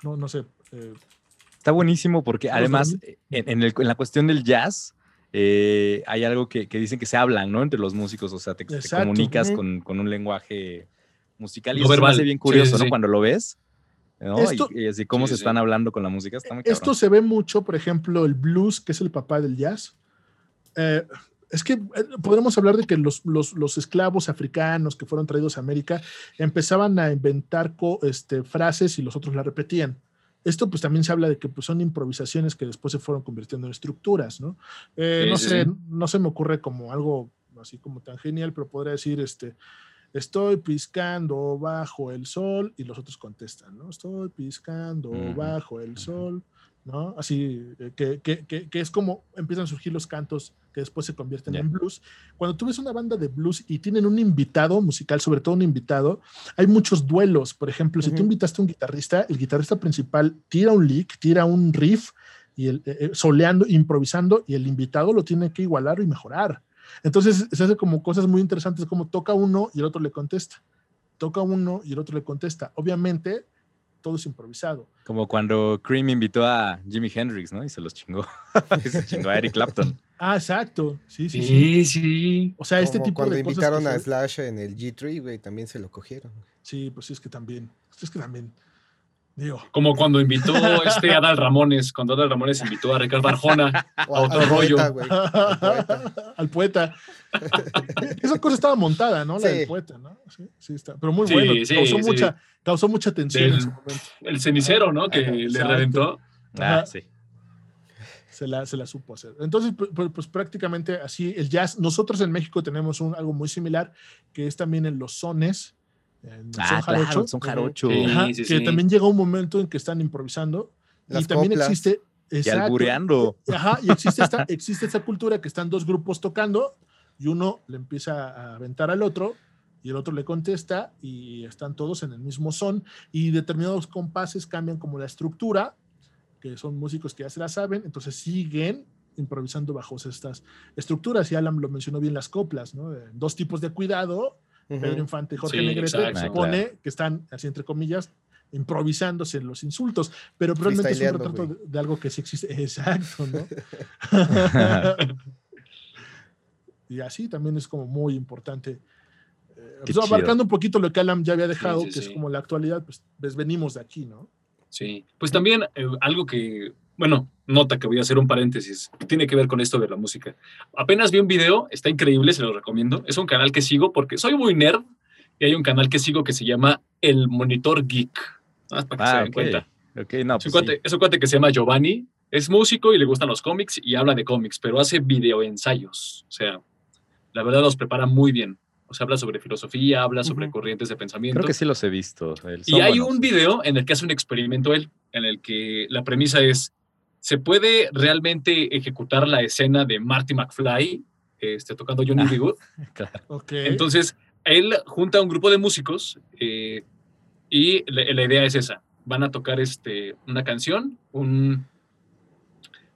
no, no sé. Eh, Está buenísimo porque además en, la cuestión del jazz, hay algo que, dicen que se hablan, ¿no? Entre los músicos, o sea, te, comunicas con, un lenguaje musical y eso me hace bien curioso, ¿no? Cuando lo ves, y, así cómo se están hablando con la música. esto se ve mucho, por ejemplo, el blues, que es el papá del jazz. Eh, es que eh, podemos hablar de que los, los, esclavos africanos que fueron traídos a América empezaban a inventar este, frases y los otros la repetían. Esto pues también se habla de que pues, son improvisaciones que después se fueron convirtiendo en estructuras, ¿no? Eh, no sé, no se me ocurre como algo así como tan genial, pero podría decir, este, estoy piscando bajo el sol y los otros contestan, ¿no? Estoy piscando bajo el sol, ¿no? Así eh, que, que, que, es como empiezan a surgir los cantos que después se convierten en blues. Cuando tú ves una banda de blues y tienen un invitado musical, sobre todo un invitado, hay muchos duelos. Por ejemplo, si tú invitaste a un guitarrista, el guitarrista principal tira un lick, tira un riff, y el, eh, eh, soleando, improvisando, y el invitado lo tiene que igualar y mejorar. Entonces se hace como cosas muy interesantes, como toca uno y el otro le contesta. Toca uno y el otro le contesta. Obviamente, todo es improvisado. Como cuando Cream invitó a Jimi Hendrix, ¿no? Y se los chingó. se chingó a Eric Clapton. Ah, exacto. Sí, sí, sí. Sí, O sea, este tipo de cosas. Cuando invitaron a Slash en el G3, güey, también se lo cogieron. Sí, pues sí, es que también. Es que también. Como cuando invitó este Adal Ramones, cuando Adal Ramones invitó a Ricardo Arjona a otro rollo. al poeta. Esa cosa estaba montada, ¿no? La del poeta, ¿no? Sí, sí está. Pero muy bueno. causó, mucha, causó mucha tensión en su momento. El cenicero, ¿no? Que le reventó. Ah, sí. Se la, se la, supo hacer. Entonces, pues, pues, prácticamente así el jazz. Nosotros en México tenemos un, algo muy similar, que es también en los sones ah, son son jarocho. que también llega un momento en que están improvisando y también existe y albureando. Ajá, y existe esta, existe esta cultura que están dos grupos tocando y uno le empieza a aventar al otro y el otro le contesta y están todos en el mismo son y determinados compases cambian como la estructura, que son músicos que ya se la saben, entonces siguen improvisando bajo estas estructuras y Alan lo mencionó bien las coplas, ¿no? Dos tipos de cuidado Pedro Infante y Jorge Negrete, supone que están, así entre comillas, improvisándose los insultos, pero probablemente es un retrato de, algo que sí existe. Exacto, ¿no? y así también es como muy importante. Eh, pues, abarcando un poquito lo que Alan ya había dejado, que es como la actualidad, pues, pues, venimos de aquí, ¿no? Sí, pues también eh, algo que bueno, nota que voy a hacer un paréntesis, tiene que ver con esto de la música. Apenas vi un video, está increíble, se lo recomiendo. Es un canal que sigo porque soy muy nerd y hay un canal que sigo que se llama El Monitor Geek. Para que se ah, cuenta. no, es, un pues es un cuate que se llama Giovanni, es músico y le gustan los cómics y habla de cómics, pero hace videoensayos. O sea, la verdad los prepara muy bien. O sea, habla sobre filosofía, habla sobre corrientes de pensamiento. Creo que sí los he visto. Y hay un video en el que hace un experimento él, en el que la premisa es, ¿Se puede realmente ejecutar la escena de Marty McFly este, tocando Johnny B. Good? Entonces, él junta a un grupo de músicos eh, y la, idea es esa. Van a tocar este, una canción, un,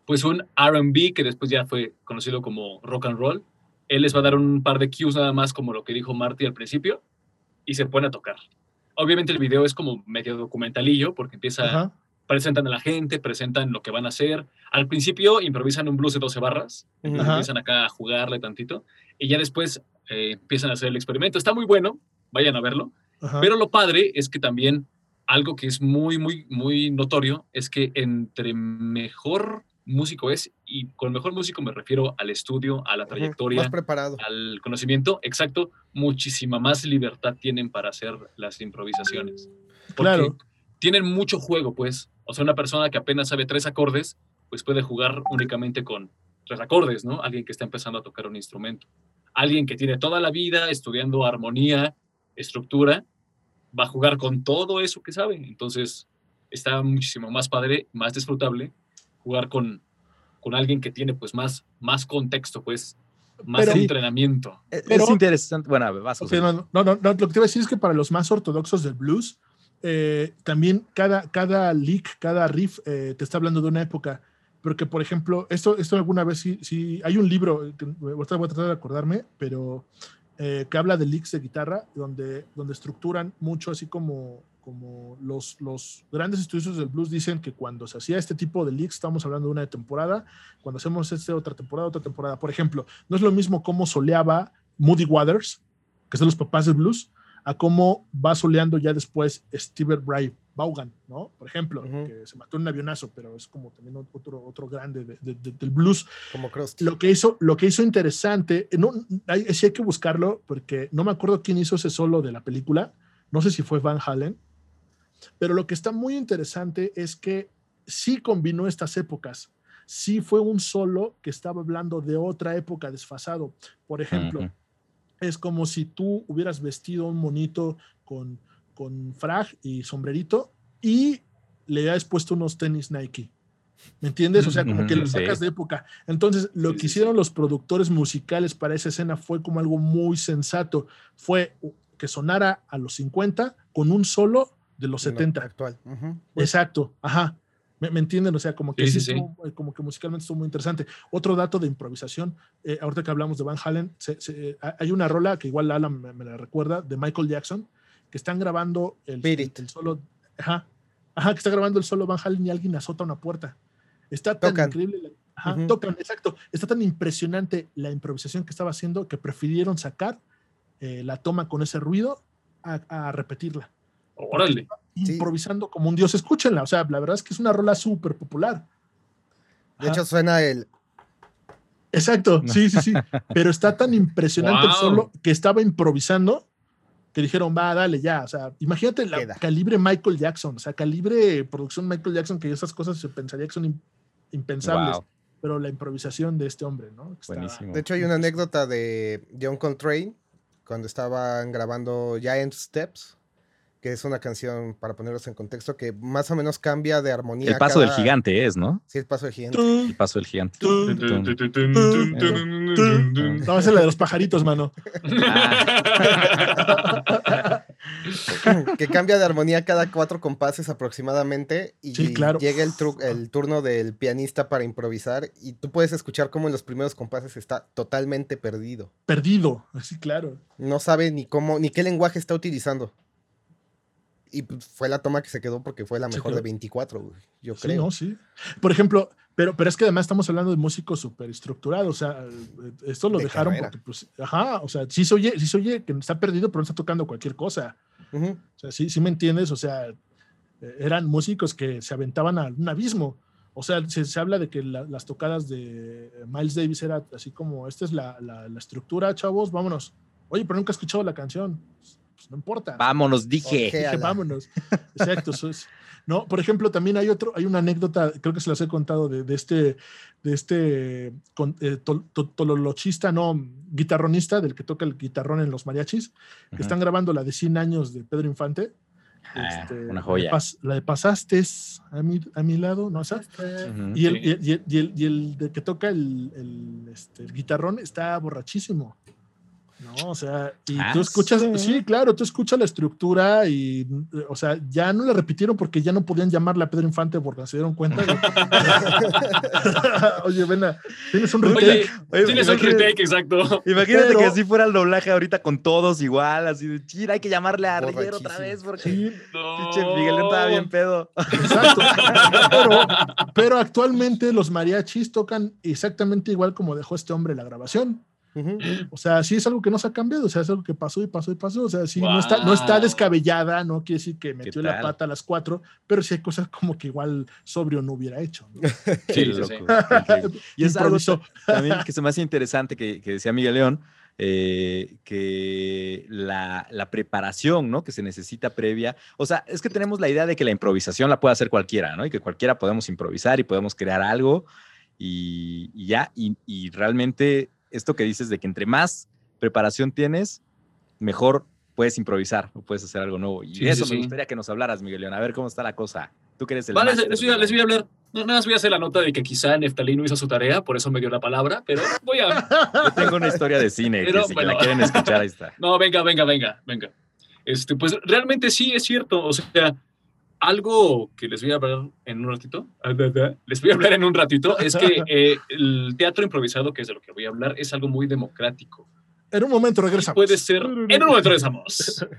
pues un RB que después ya fue conocido como rock and roll. Él les va a dar un par de cues nada más como lo que dijo Marty al principio y se pone a tocar. Obviamente el video es como medio documentalillo porque empieza presentan a la gente, presentan lo que van a hacer. Al principio improvisan un blues de 12 barras, empiezan acá a jugarle tantito, y ya después eh, empiezan a hacer el experimento. Está muy bueno, vayan a verlo. Pero lo padre es que también algo que es muy, muy, muy notorio es que entre mejor músico es, y con mejor músico me refiero al estudio, a la trayectoria, preparado. al conocimiento, exacto, muchísima más libertad tienen para hacer las improvisaciones. claro. tienen mucho juego, pues. O sea, una persona que apenas sabe tres acordes, pues puede jugar únicamente con tres acordes, ¿no? Alguien que está empezando a tocar un instrumento. Alguien que tiene toda la vida estudiando armonía, estructura, va a jugar con todo eso que sabe. Entonces, está muchísimo más padre, más disfrutable jugar con, con alguien que tiene pues más, más contexto, pues más entrenamiento. E, es, interesante. Bueno, vas a no, no, no, lo que te iba a decir es que para los más ortodoxos del blues, eh, también cada, cada lick, cada riff eh, te está hablando de una época. Porque, por ejemplo, esto, esto alguna vez sí, sí hay un libro, que voy a tratar de acordarme, pero eh, que habla de licks de guitarra, donde, donde estructuran mucho así como como los, los grandes estudiosos del blues dicen que cuando se hacía este tipo de leaks, estamos hablando de una temporada, cuando hacemos este otra temporada, otra temporada, por ejemplo, no es lo mismo cómo soleaba Moody Waters, que de los papás del blues, a cómo va soleando ya después Steve Bray Vaughan, ¿no? Por ejemplo, que se mató en un avionazo, pero es como también otro, otro grande del blues. Como Lo que hizo, lo que hizo interesante, no, hay, sí hay que buscarlo, porque no me acuerdo quién hizo ese solo de la película, no sé si fue Van Halen, pero lo que está muy interesante es que sí combinó estas épocas. Sí fue un solo que estaba hablando de otra época desfasado. Por ejemplo, es como si tú hubieras vestido un monito con, con frag y sombrerito y le hayas puesto unos tenis Nike. ¿Me entiendes? O sea, como que lo sacas de época. Entonces, lo que hicieron los productores musicales para esa escena fue como algo muy sensato. Fue que sonara a los 50 con un solo de los 70. Actual. Exacto, ajá. ¿Me, entienden? O sea, como que, sí, eh, como que musicalmente estuvo muy interesante. Otro dato de improvisación, eh, ahorita que hablamos de Van Halen, hay una rola que igual Alan me, la recuerda, de Michael Jackson, que están grabando el, el, solo, ajá, ajá, que está grabando el solo Van Halen y alguien azota una puerta. Está tan increíble, ajá, tocan, exacto, está tan impresionante la improvisación que estaba haciendo que prefirieron sacar eh, la toma con ese ruido a repetirla. Órale. Improvisando como un dios, escúchenla. O sea, la verdad es que es una rola súper popular. De hecho, suena el. Exacto, sí, sí, sí. Pero está tan impresionante el solo que estaba improvisando que dijeron, va, dale ya. O sea, imagínate la calibre Michael Jackson, o sea, calibre producción Michael Jackson, que esas cosas se pensaría que son impensables. Pero la improvisación de este hombre, ¿no? Buenísimo. De hecho, hay una anécdota de John Coltrane cuando estaban grabando Giant Steps que es una canción, para ponerlos en contexto, que más o menos cambia de armonía. El paso del gigante es, ¿no? Sí, el paso del gigante. El paso del gigante. No, es la de los pajaritos, mano. que cambia de armonía cada cuatro compases aproximadamente y llega el, el turno del pianista para improvisar y tú puedes escuchar cómo en los primeros compases está totalmente perdido. Perdido, así claro. No sabe ni cómo, ni qué lenguaje está utilizando. Y pues, fue la toma que se quedó porque fue la mejor de 24, yo creo. Sí, sí. Por ejemplo, pero, pero es que además estamos hablando de músicos súper estructurados. O sea, esto lo dejaron porque, pues, ajá, o sea, sí se oye, sí se oye que está perdido, pero no está tocando cualquier cosa. O sea, sí, sí me entiendes. O sea, eran músicos que se aventaban a un abismo. O sea, se, se habla de que las tocadas de Miles Davis era así como, esta es la, la, la estructura, chavos, vámonos. Oye, pero nunca he escuchado la canción pues, no importa. Vámonos, dije. dije vámonos. Exacto. no, por ejemplo, también hay otro, hay una anécdota, creo que se las he contado de, este, de este eh, tololochista, no, guitarronista, del que toca el guitarrón en los mariachis, que están grabando la de 100 años de Pedro Infante. Ah, este, una joya. La de, Pasaste a mi, a mi lado, ¿no? y, el, y, el, y, el, de que toca el, el, este, el guitarrón está borrachísimo. ¿No? O sea, y tú ah, escuchas, sí. claro, tú escuchas la estructura y, o sea, ya no la repitieron porque ya no podían llamarle a Pedro Infante porque se dieron cuenta. Oye, ven, tienes un retake. tienes un retake, exacto. Imagínate que así fuera el doblaje ahorita con todos igual, así de, chira, hay que llamarle a Rivero otra vez porque sí. pinche Miguel estaba bien pedo. Exacto. Pero, pero actualmente los mariachis tocan exactamente igual como dejó este hombre la grabación. O sea, sí es algo que no se ha cambiado, o sea, es algo que pasó y pasó y pasó. O sea, sí, no, está, no está descabellada, no quiere decir que metió la pata a las cuatro, pero sí hay cosas como que igual sobrio no hubiera hecho. Sí, loco. y es algo también que se me hace interesante que, que decía Miguel León, eh, que la, la, preparación ¿no? que se necesita previa. O sea, es que tenemos la idea de que la improvisación la puede hacer cualquiera, ¿no? Y que cualquiera podemos improvisar y podemos crear algo y, ya. Y, realmente esto que dices de que entre más preparación tienes, mejor puedes improvisar o puedes hacer algo nuevo. Y eso me gustaría que nos hablaras, Miguel León. A ver cómo está la cosa. Tú que eres el. Vale, les voy, a, les voy a hablar Nada más voy a hacer la nota de que quizá Neftalí no hizo su tarea, por eso me dio la palabra, pero voy a. Yo tengo una historia de cine, que si la quieren escuchar, ahí está. No, venga, venga, venga, venga. Este, pues realmente sí es cierto. O sea, algo que les voy a hablar en un ratito, les voy a hablar en un ratito, es que eh, el teatro improvisado, que es de lo que voy a hablar, es algo muy democrático. En un momento regresamos. Puede ser. En un momento regresamos.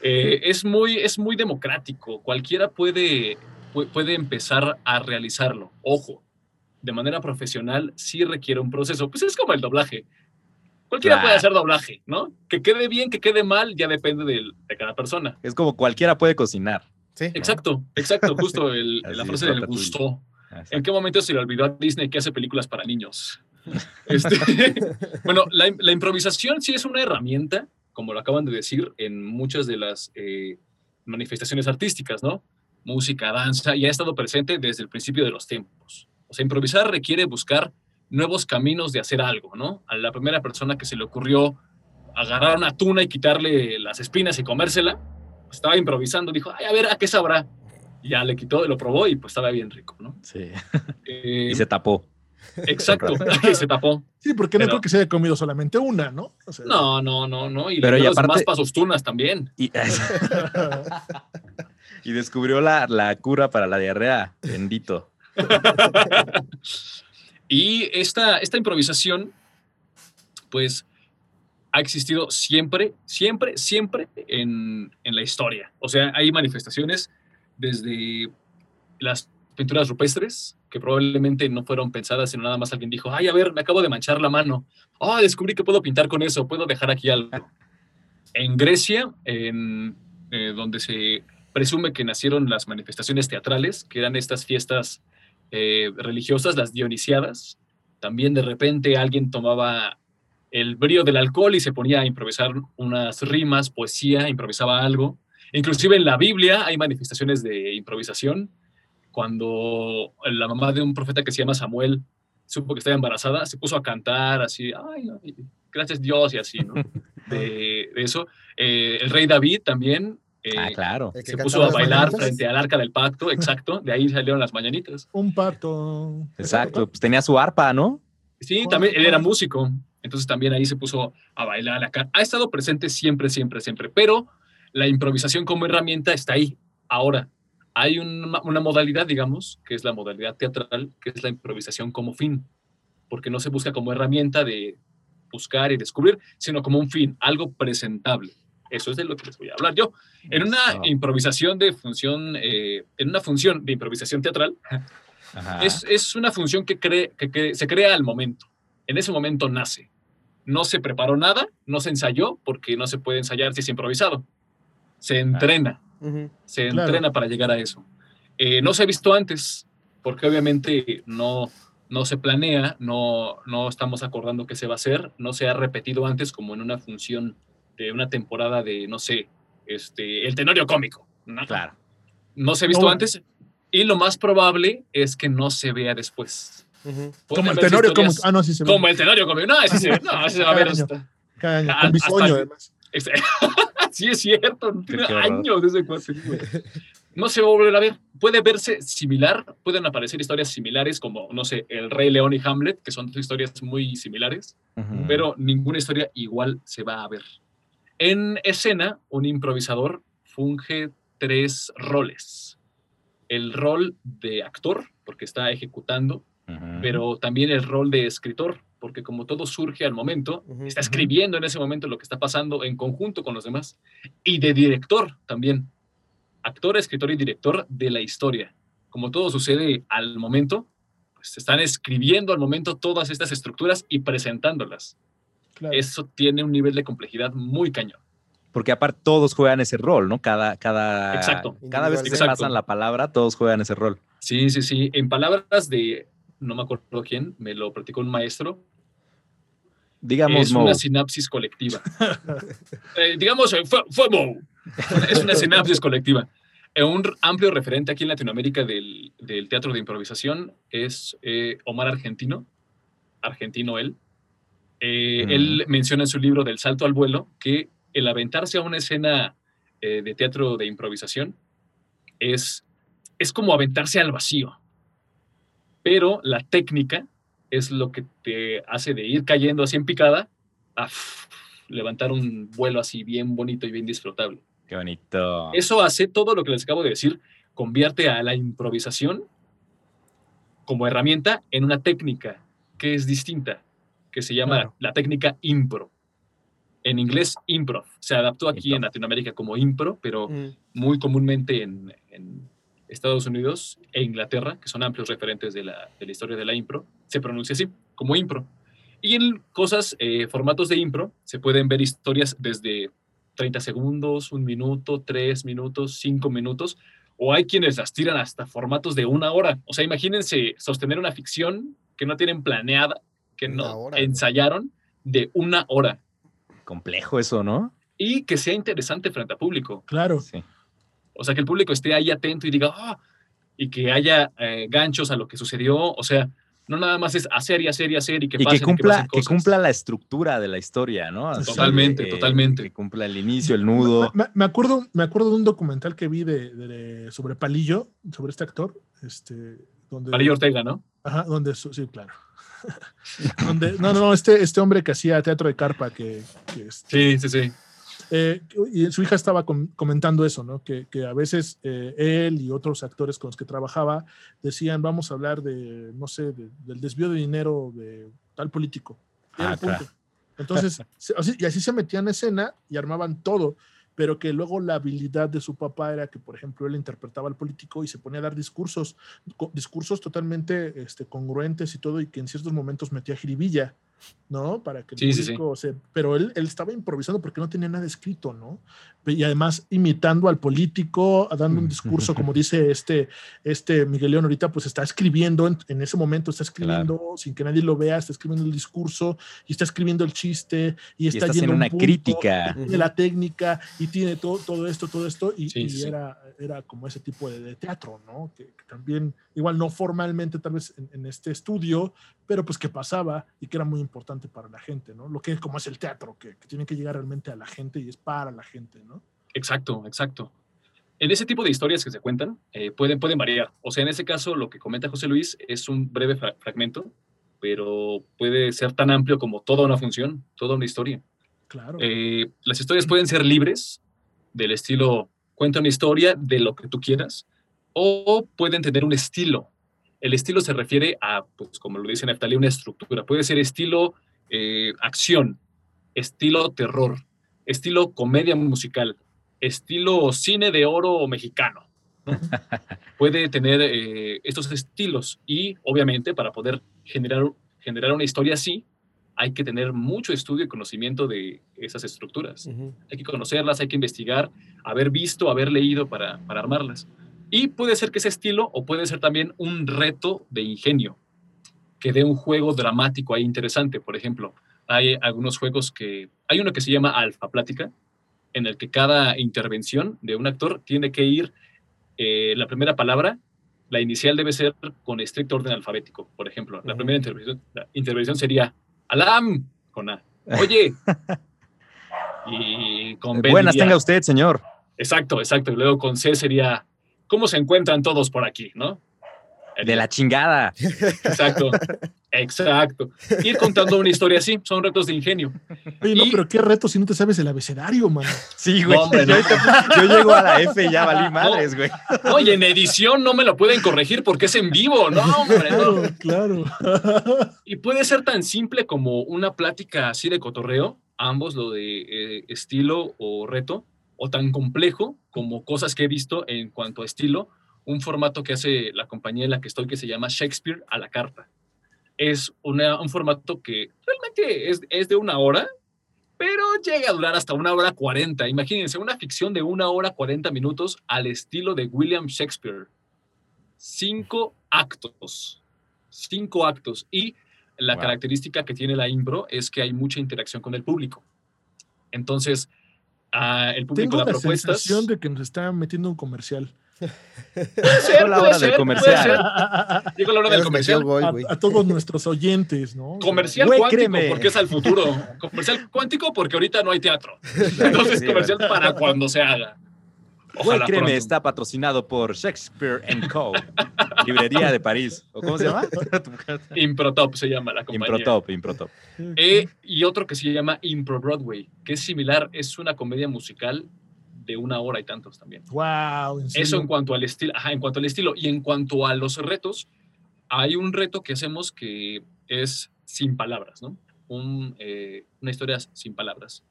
Eh, es, muy, es muy democrático. Cualquiera puede puede empezar a realizarlo. Ojo, de manera profesional sí requiere un proceso. Pues es como el doblaje. Cualquiera puede hacer doblaje, ¿no? Que quede bien, que quede mal, ya depende de, cada persona. Es como cualquiera puede cocinar. Sí. Exacto, exacto, justo la frase del gustó. ¿En qué momento se le olvidó a Disney que hace películas para niños? Este, bueno, la, improvisación sí es una herramienta, como lo acaban de decir, en muchas de las eh, manifestaciones artísticas, ¿no? música, danza, y ha estado presente desde el principio de los tiempos. O sea, improvisar requiere buscar nuevos caminos de hacer algo, ¿no? A la primera persona que se le ocurrió agarrar una tuna y quitarle las espinas y comérsela, pues estaba improvisando, dijo, ay, a ver, ¿a qué sabrá? Y ya le quitó, lo probó y pues estaba bien rico, ¿no? Sí. Eh, y se tapó. Exacto, se tapó. Sí, porque no creo que se haya comido solamente una, ¿no? no, no, no, no. Y Pero más pasos tunas también. Y, y descubrió la, la, cura para la diarrea, bendito. Y esta, esta improvisación, pues, ha existido siempre, siempre, siempre en, en la historia. O sea, hay manifestaciones desde las pinturas rupestres que probablemente no fueron pensadas, sino nada más alguien dijo, ay, a ver, me acabo de manchar la mano. Oh, descubrí que puedo pintar con eso, puedo dejar aquí algo. En Grecia, en, eh, donde se presume que nacieron las manifestaciones teatrales, que eran estas fiestas eh, religiosas, las dionisiadas, también de repente alguien tomaba el brío del alcohol y se ponía a improvisar unas rimas, poesía, improvisaba algo. Inclusive en la Biblia hay manifestaciones de improvisación cuando la mamá de un profeta que se llama Samuel supo que estaba embarazada, se puso a cantar así, ay, gracias Dios y así, ¿no? De, eso. Eh, el rey David también. Ah, claro. Se puso a bailar frente al arca del pacto, exacto. De ahí salieron las mañanitas. Un pacto. Exacto. Pues tenía su arpa, ¿no? Sí, también él era músico. Entonces también ahí se puso a bailar acá. Ha estado presente siempre, siempre, siempre. Pero la improvisación como herramienta está ahí. Ahora, hay una, modalidad, digamos, que es la modalidad teatral, que es la improvisación como fin, porque no se busca como herramienta de buscar y descubrir, sino como un fin, algo presentable. Eso es de lo que les voy a hablar yo. En una improvisación de función, eh, en una función de improvisación teatral, es, es, una función que, cree, que, se crea al momento. En ese momento nace. No se preparó nada, no se ensayó, porque no se puede ensayar si es improvisado. Se entrena. Se entrena para llegar a eso. Eh, no se ha visto antes, porque obviamente no, no se planea, no, no estamos acordando qué se va a hacer, no se ha repetido antes como en una función de una temporada de, no sé, este, el tenorio cómico. ¿no? Claro. No se ha visto antes y lo más probable es que no se vea después. Como el tenorio cómico. Ah, no, sí se ve. Como el tenorio cómico. No, ese se, no, ese se va a ver. Hasta, cada año, con bisoño, además. sí, es cierto, tiene años desde cuatro. No se va a volver a ver. Puede verse similar, pueden aparecer historias similares como, no sé, El Rey León y Hamlet, que son dos historias muy similares, pero ninguna historia igual se va a ver. En escena, un improvisador funge tres roles. El rol de actor, porque está ejecutando, pero también el rol de escritor, porque como todo surge al momento, está escribiendo en ese momento lo que está pasando en conjunto con los demás, y de director también, actor, escritor y director de la historia. Como todo sucede al momento, pues están escribiendo al momento todas estas estructuras y presentándolas. Eso tiene un nivel de complejidad muy cañón. Porque aparte todos juegan ese rol, ¿no? Cada, cada, Exacto. cada vez que se pasan la palabra, todos juegan ese rol. Sí, sí, sí. En palabras de, no me acuerdo quién, me lo platicó un maestro. Digamos, es una sinapsis colectiva. Eh, digamos, fue, fue Mo. Es una sinapsis colectiva. Eh, un amplio referente aquí en Latinoamérica del, teatro de improvisación es eh, Omar Argentino, argentino él. Eh, él menciona en su libro Del salto al vuelo que el aventarse a una escena de teatro de improvisación es, es como aventarse al vacío, pero la técnica es lo que te hace de ir cayendo así en picada a levantar un vuelo así bien bonito y bien disfrutable. Qué bonito. Eso hace todo lo que les acabo de decir, convierte a la improvisación como herramienta en una técnica que es distinta, que se llama la técnica impro. En inglés, improv. Se adaptó aquí en Latinoamérica como impro, pero mm. muy comúnmente en, Estados Unidos e Inglaterra, que son amplios referentes de la, historia de la impro, se pronuncia así, como impro. Y en cosas, eh, formatos de impro, se pueden ver historias desde 30 segundos, un minuto, tres minutos, cinco minutos, o hay quienes las tiran hasta formatos de una hora. O sea, imagínense sostener una ficción que no tienen planeada, que no ensayaron de una hora. Complejo eso, ¿no? Y que sea interesante frente a público. Claro. Sí. O sea, que el público esté ahí atento y diga, ah", y que haya eh, ganchos a lo que sucedió. O sea, no nada más es hacer y hacer y hacer y que, que cumpla que, cumpla la estructura de la historia, ¿no? totalmente, totalmente. Que cumpla el inicio, el nudo. Me, acuerdo, me acuerdo de un documental que vi de, sobre Palillo, sobre este actor, este, donde Palillo Ortega, ¿no? Ajá, donde sí, claro. donde, no, no, este, este hombre que hacía teatro de carpa, que, este, sí, sí, sí. Eh, y su hija estaba comentando eso, ¿no? Que, a veces eh, él y otros actores con los que trabajaba decían, vamos a hablar de, no sé, del desvío de dinero de tal político. Ah, Entonces, y así se metían en escena y armaban todo pero que luego la habilidad de su papá era que, por ejemplo, él interpretaba al político y se ponía a dar discursos, discursos totalmente este, congruentes y todo, y que en ciertos momentos metía jiribilla. ¿No? Para que el público Se, pero él, él, estaba improvisando porque no tenía nada escrito, ¿no? Y además imitando al político, dando un discurso, como dice este, este Miguel León ahorita, pues está escribiendo, en, ese momento está escribiendo sin que nadie lo vea, está escribiendo el discurso y está escribiendo el chiste y está, haciendo una crítica de la técnica y tiene todo, todo esto, todo esto y, Era, era como ese tipo de, teatro, ¿no? Que, también, igual no formalmente tal vez en, en este estudio, pero pues que pasaba y que era muy importante para la gente, ¿no? Lo que es como es el teatro, que, tiene que llegar realmente a la gente y es para la gente, ¿no? Exacto, exacto. En ese tipo de historias que se cuentan, eh, pueden, pueden variar. O sea, en ese caso, lo que comenta José Luis es un breve fragmento, pero puede ser tan amplio como toda una función, toda una historia. Claro. Eh, las historias pueden ser libres, del estilo, cuenta una historia de lo que tú quieras, o pueden tener un estilo, el estilo se refiere a, pues como lo dice Neftali, una estructura. Puede ser estilo eh, acción, estilo terror, estilo comedia musical, estilo cine de oro mexicano. Puede tener eh, estos estilos y obviamente para poder generar, generar una historia así, hay que tener mucho estudio y conocimiento de esas estructuras. Hay que conocerlas, hay que investigar, haber visto, haber leído para, para armarlas. Y puede ser que ese estilo o puede ser también un reto de ingenio, que dé un juego dramático ahí interesante. Por ejemplo, hay algunos juegos que... Hay uno que se llama Alfa Plática, en el que cada intervención de un actor tiene que ir, eh, la primera palabra, la inicial debe ser con estricto orden alfabético. Por ejemplo, la primera intervención, intervención sería Alam con A. Oye. y con B Buenas tenga usted, señor. Exacto, exacto. Y luego con C sería cómo se encuentran todos por aquí, ¿no? De la chingada. Exacto, exacto. Ir contando una historia así, son retos de ingenio. Oye, no, pero qué reto si no te sabes el abecedario, man. Sí, güey. yo, llego a la F y ya valí madres, güey. Oye, en edición no me lo pueden corregir porque es en vivo, ¿no, hombre? Claro, claro. Y puede ser tan simple como una plática así de cotorreo, ambos lo de eh, estilo o reto, o tan complejo como cosas que he visto en cuanto a estilo, un formato que hace la compañía en la que estoy que se llama Shakespeare a la carta. Es un formato que realmente es, es de una hora, pero llega a durar hasta una hora cuarenta. Imagínense, una ficción de una hora cuarenta minutos al estilo de William Shakespeare. Cinco actos. Cinco actos. Y la característica que tiene la impro es que hay mucha interacción con el público. Entonces, uh, el público Tengo la sensación de que nos está metiendo un comercial. Llegó la hora del comercial. Llegó la hora del comercial. a, todos nuestros oyentes, ¿no? Comercial cuántico porque es al futuro. Comercial cuántico porque ahorita no hay teatro. Entonces, comercial para cuando se haga. Ojalá Créeme está patrocinado por Shakespeare Co. Librería de París. ¿O cómo se llama? Improtop se llama la compañía. Improtop, Improtop. Eh, y otro que se llama Impro Broadway, que es similar, es una comedia musical de una hora y tantos también. Wow. Eso en cuanto al estilo, ajá, en cuanto al estilo y en cuanto a los retos, hay un reto que hacemos que es sin palabras, ¿no? Eh, una historia sin palabras.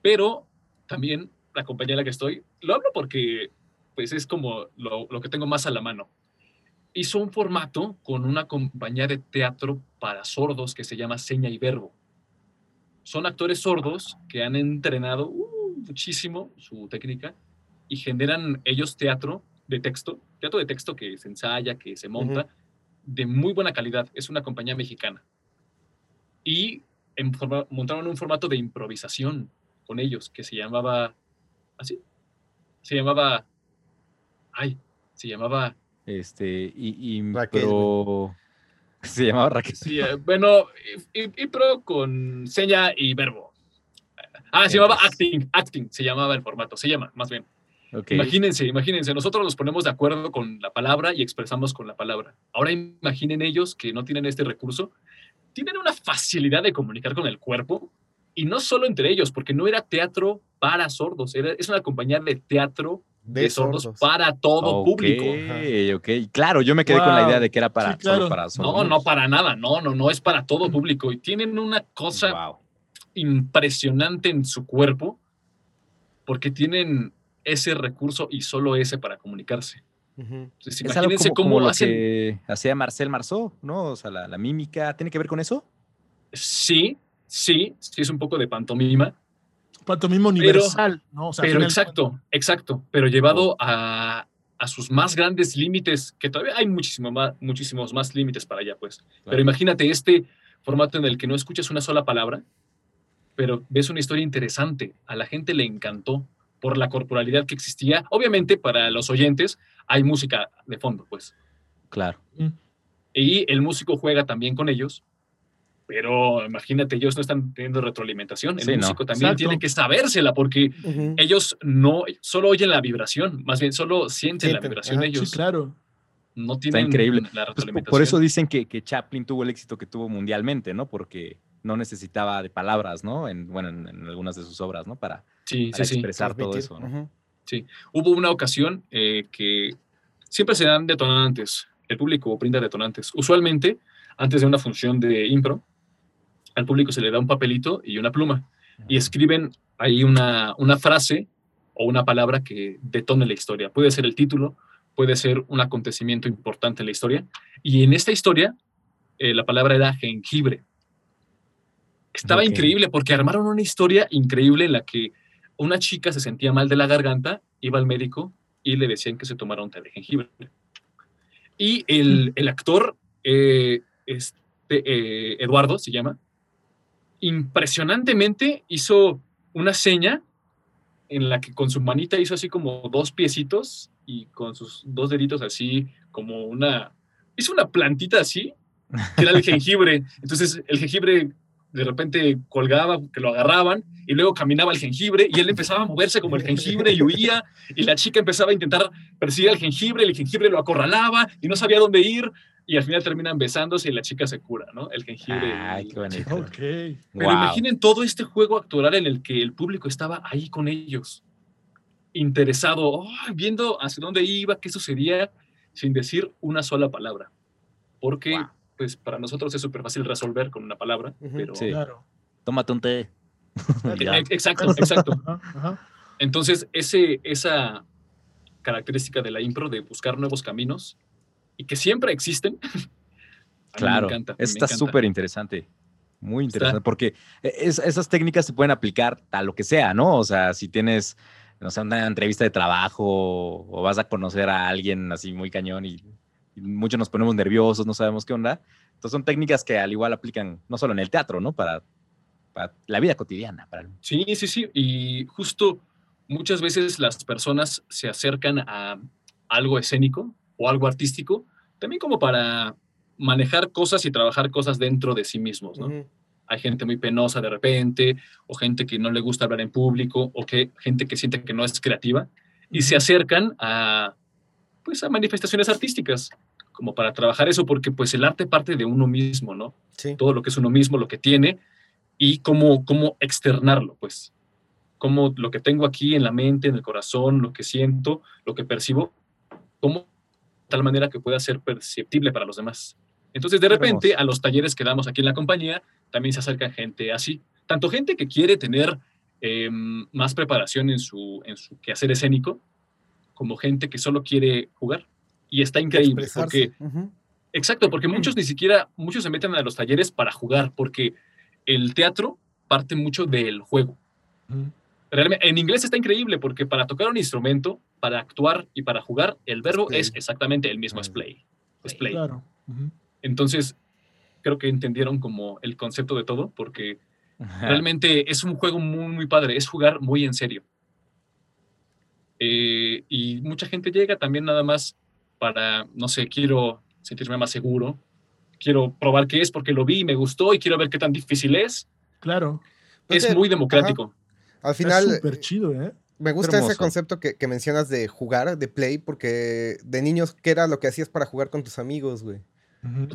Pero también la compañía en la que estoy, lo hablo porque pues es como lo, lo que tengo más a la mano. Hizo un formato con una compañía de teatro para sordos que se llama Seña y Verbo. Son actores sordos que han entrenado uh, muchísimo su técnica y generan ellos teatro de texto, teatro de texto que se ensaya, que se monta, de muy buena calidad. Es una compañía mexicana. Y en montaron un formato de improvisación con ellos que se llamaba así. Se llamaba. Ay, se llamaba. Este. Y, impro. Se llamaba Raquel. Sí, eh, bueno, impro con seña y verbo. Ah, se llamaba acting, acting, se llamaba el formato, se llama, más bien. Imagínense, imagínense, nosotros nos ponemos de acuerdo con la palabra y expresamos con la palabra. Ahora imaginen ellos que no tienen este recurso, tienen una facilidad de comunicar con el cuerpo y no solo entre ellos, porque no era teatro para sordos, era, es una compañía de teatro de, sordos, para todo público. Ok, claro, yo me quedé con la idea de que era para, solo para sordos. No, no para nada, no, no, no es para todo público. Y tienen una cosa impresionante en su cuerpo, porque tienen ese recurso y solo ese para comunicarse. imagínense cómo lo que hacía Marcel Marceau, ¿no? O sea, la, la mímica, ¿tiene que ver con eso? Sí, sí, sí es un poco de pantomima. Pantomima universal, ¿no? pero exacto, exacto, pero llevado a, sus más grandes límites, que todavía hay muchísimo más, muchísimos más límites para allá, pues. Pero imagínate este formato en el que no escuchas una sola palabra, pero ves una historia interesante. A la gente le encantó por la corporalidad que existía. Obviamente, para los oyentes hay música de fondo, pues. Claro. Y el músico juega también con ellos pero imagínate, ellos no están teniendo retroalimentación. El músico también tiene que sabérsela porque ellos no solo oyen la vibración, más bien solo sienten, la vibración ellos. Sí, claro. No tienen increíble. la pues, retroalimentación. por eso dicen que, que, Chaplin tuvo el éxito que tuvo mundialmente, ¿no? Porque no necesitaba de palabras, ¿no? En, bueno, en, algunas de sus obras, ¿no? Para, expresar todo eso, ¿no? Sí. Hubo una ocasión eh, que siempre se dan detonantes. El público brinda detonantes. Usualmente, antes de una función de impro, al público se le da un papelito y una pluma y escriben ahí una, una frase o una palabra que detone la historia. Puede ser el título, puede ser un acontecimiento importante en la historia. Y en esta historia, eh, la palabra era jengibre. Estaba increíble porque armaron una historia increíble en la que una chica se sentía mal de la garganta, iba al médico y le decían que se tomara un té de jengibre. Y el, el actor, eh, este, eh, Eduardo se llama, impresionantemente hizo una seña en la que con su manita hizo así como dos piecitos y con sus dos deditos así como una... Hizo una plantita así, que era el jengibre. Entonces el jengibre de repente colgaba, que lo agarraban, y luego caminaba el jengibre, y él empezaba a moverse como el jengibre y huía, y la chica empezaba a intentar perseguir al jengibre, el jengibre lo acorralaba y no sabía dónde ir, y al final terminan besándose y la chica se cura, ¿no? El jengibre. Ay, qué bonito. Pero imaginen todo este juego actoral en el que el público estaba ahí con ellos, interesado, viendo hacia dónde iba, qué sucedía, sin decir una sola palabra. Porque, pues, para nosotros es súper fácil resolver con una palabra, pero... Sí. Claro. Tómate un té. exacto, exacto. Entonces, ese, esa, característica de la impro de buscar nuevos caminos y que siempre existen. claro, me encanta, está súper interesante. Muy interesante, porque e, esas técnicas se pueden aplicar a lo que sea, ¿no? O sea, si tienes, no sé, una entrevista de trabajo o vas a conocer a alguien así muy cañón y, muchos nos ponemos nerviosos, no sabemos qué onda. Entonces son técnicas que al igual aplican no solo en el teatro, ¿no? Para, para la vida cotidiana. Para... Sí, sí, sí. Y justo muchas veces las personas se acercan a algo escénico o algo artístico, también como para manejar cosas y trabajar cosas dentro de sí mismos, ¿no? Hay gente muy penosa de repente, o gente que no le gusta hablar en público, o que gente que siente que no es creativa, y se acercan a, pues, a manifestaciones artísticas, como para trabajar eso, porque pues el arte parte de uno mismo, ¿no? Todo lo que es uno mismo, lo que tiene, y cómo, cómo externarlo, pues. Cómo lo que tengo aquí en la mente, en el corazón, lo que siento, lo que percibo, cómo tal manera que pueda ser perceptible para los demás. Entonces, de repente, a los talleres que damos aquí en la compañía, también se acerca gente así. Tanto gente que quiere tener em, más preparación en su, en su quehacer escénico, como gente que solo quiere jugar. Y está increíble. Porque, Exacto, porque muchos ni siquiera, muchos se meten a los talleres para jugar, porque el teatro parte mucho del juego. Realmente, en inglés está increíble porque para tocar un instrumento, para actuar y para jugar, el verbo es exactamente el mismo, es play. Es play. Claro. Entonces, creo que entendieron como el concepto de todo porque realmente es un juego muy, muy padre, es jugar muy en serio. Eh, y mucha gente llega también nada más para, no sé, quiero sentirme más seguro, quiero probar qué es porque lo vi y me gustó y quiero ver qué tan difícil es. Claro. es muy democrático. Al final. Es súper chido, ¿eh? Me gusta ese concepto que, mencionas de jugar, de play, porque de niños, ¿qué era lo que hacías para jugar con tus amigos, güey?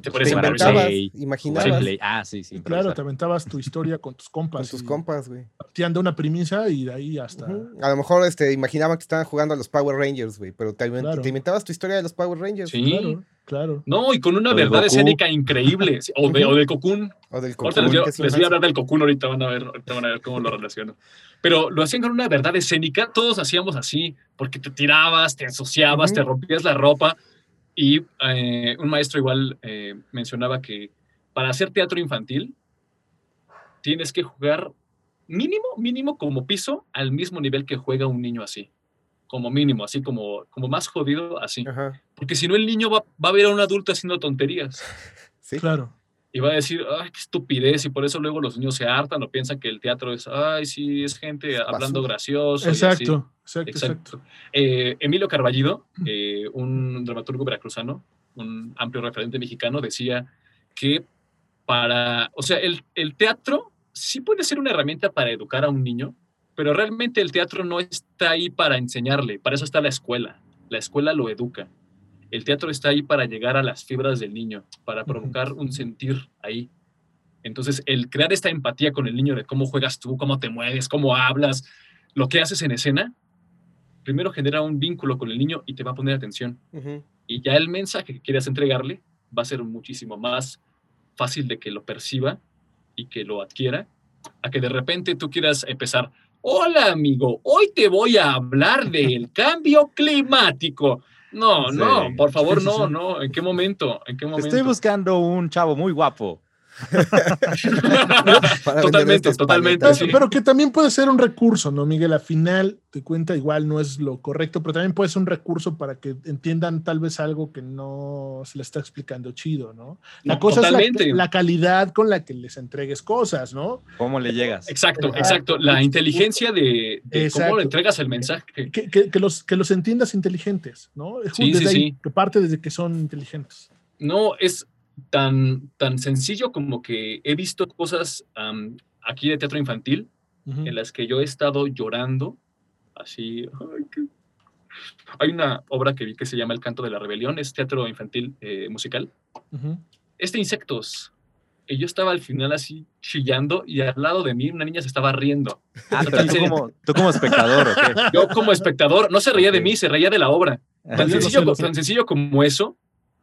Te, te inventabas, imaginabas. Ah, sí, sí. Claro, te aventabas tu historia con tus compas. Con tus compas, güey. Partían de una premisa y de ahí hasta. A lo mejor este, imaginaba que estaban jugando a los Power Rangers, güey, pero te, inventabas tu historia de los Power Rangers. Sí, claro. Claro. No, y con una verdad escénica increíble. O, de, o del Cocoon. O del Cocoon. Les, voy, a hablar del Cocoon ahorita, van a ver, van a ver cómo lo relaciono. Pero lo hacían con una verdad escénica, todos hacíamos así, porque te tirabas, te ensuciabas, te rompías la ropa. Y eh, un maestro igual eh, mencionaba que para hacer teatro infantil tienes que jugar mínimo, mínimo como piso al mismo nivel que juega un niño así como mínimo, así como, como más jodido, así. Porque si no, el niño va, va, a ver a un adulto haciendo tonterías. Sí. Claro. Y va a decir, ay, qué estupidez, y por eso luego los niños se hartan o piensan que el teatro es, ay, sí, es gente hablando gracioso. Exacto, exacto, exacto. Eh, Emilio Carballido, eh, un dramaturgo veracruzano, un amplio referente mexicano, decía que para, o sea, el, el teatro sí puede ser una herramienta para educar a un niño, pero realmente el teatro no está ahí para enseñarle, para eso está la escuela. La escuela lo educa. El teatro está ahí para llegar a las fibras del niño, para provocar un sentir ahí. Entonces, el crear esta empatía con el niño de cómo juegas tú, cómo te mueves, cómo hablas, lo que haces en escena, primero genera un vínculo con el niño y te va a poner atención. Y ya el mensaje que quieras entregarle va a ser muchísimo más fácil de que lo perciba y que lo adquiera, a que de repente tú quieras empezar, Hola amigo, hoy te voy a hablar del cambio climático. No, no, por favor, no, no. ¿En qué momento? ¿En qué momento? Estoy buscando un chavo muy guapo. totalmente, totalmente. Pero, que también puede ser un recurso, ¿no, Miguel? Al final te cuenta igual no es lo correcto, pero también puede ser un recurso para que entiendan tal vez algo que no se le está explicando chido, ¿no? La cosa es la, calidad con la que les entregues cosas, ¿no? ¿Cómo le llegas? Exacto, exacto. La inteligencia de, cómo le entregas el mensaje. Que, los, que los entiendas inteligentes, ¿no? Sí, sí, sí. Que parte desde que son inteligentes. No, es, tan, tan sencillo como que he visto cosas aquí de teatro infantil en las que yo he estado llorando, así. Hay una obra que vi que se llama El canto de la rebelión, es teatro infantil eh, musical. Este insectos. Y yo estaba al final así chillando y al lado de mí una niña se estaba riendo. Ah, ¿tú, como, espectador, ¿o qué? Yo como espectador, no se reía de mí, se reía de la obra. Tan, sencillo, tan sencillo como eso,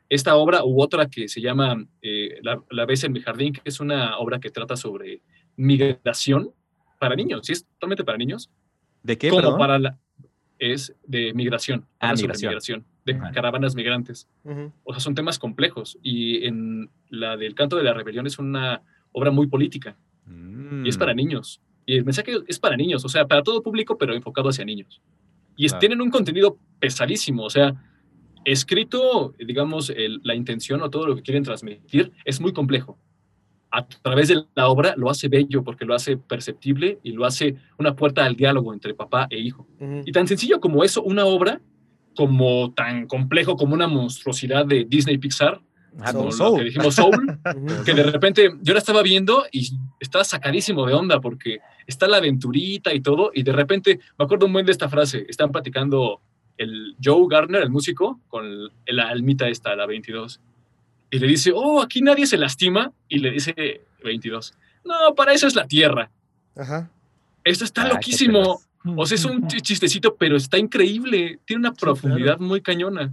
esta obra u otra que se llama eh, la, la en mi jardín, que es una obra que trata sobre migración para niños, ¿sí es totalmente para niños? ¿De qué? Como para la es de migración. Ah, migración. de caravanas migrantes. O sea, son temas complejos. Y en la del canto de la rebelión es una obra muy política. Y es para mm. niños. Y el mensaje es para niños, o sea, para todo público, pero enfocado hacia niños. Y tienen un contenido pesadísimo, o sea, escrito, digamos, la intención o todo lo que quieren transmitir es muy complejo. A través de la obra lo hace bello porque lo hace perceptible y lo hace una puerta al diálogo entre papá e hijo. Y tan sencillo como eso, una obra como tan complejo como una monstruosidad de Disney Pixar, ah, Soul. que dijimos Soul, que de repente yo la estaba viendo y estaba sacadísimo de onda porque está la aventurita y todo, y de repente me acuerdo muy bien de esta frase, están platicando el Joe Gardner, el músico, con la almita esta, la 22. Y le dice, oh, aquí nadie se lastima. Y le dice 22, no, para eso es la tierra. Ajá. Esto está ah, loquísimo. O sea, es un chistecito, pero está increíble. Tiene una profundidad muy cañona.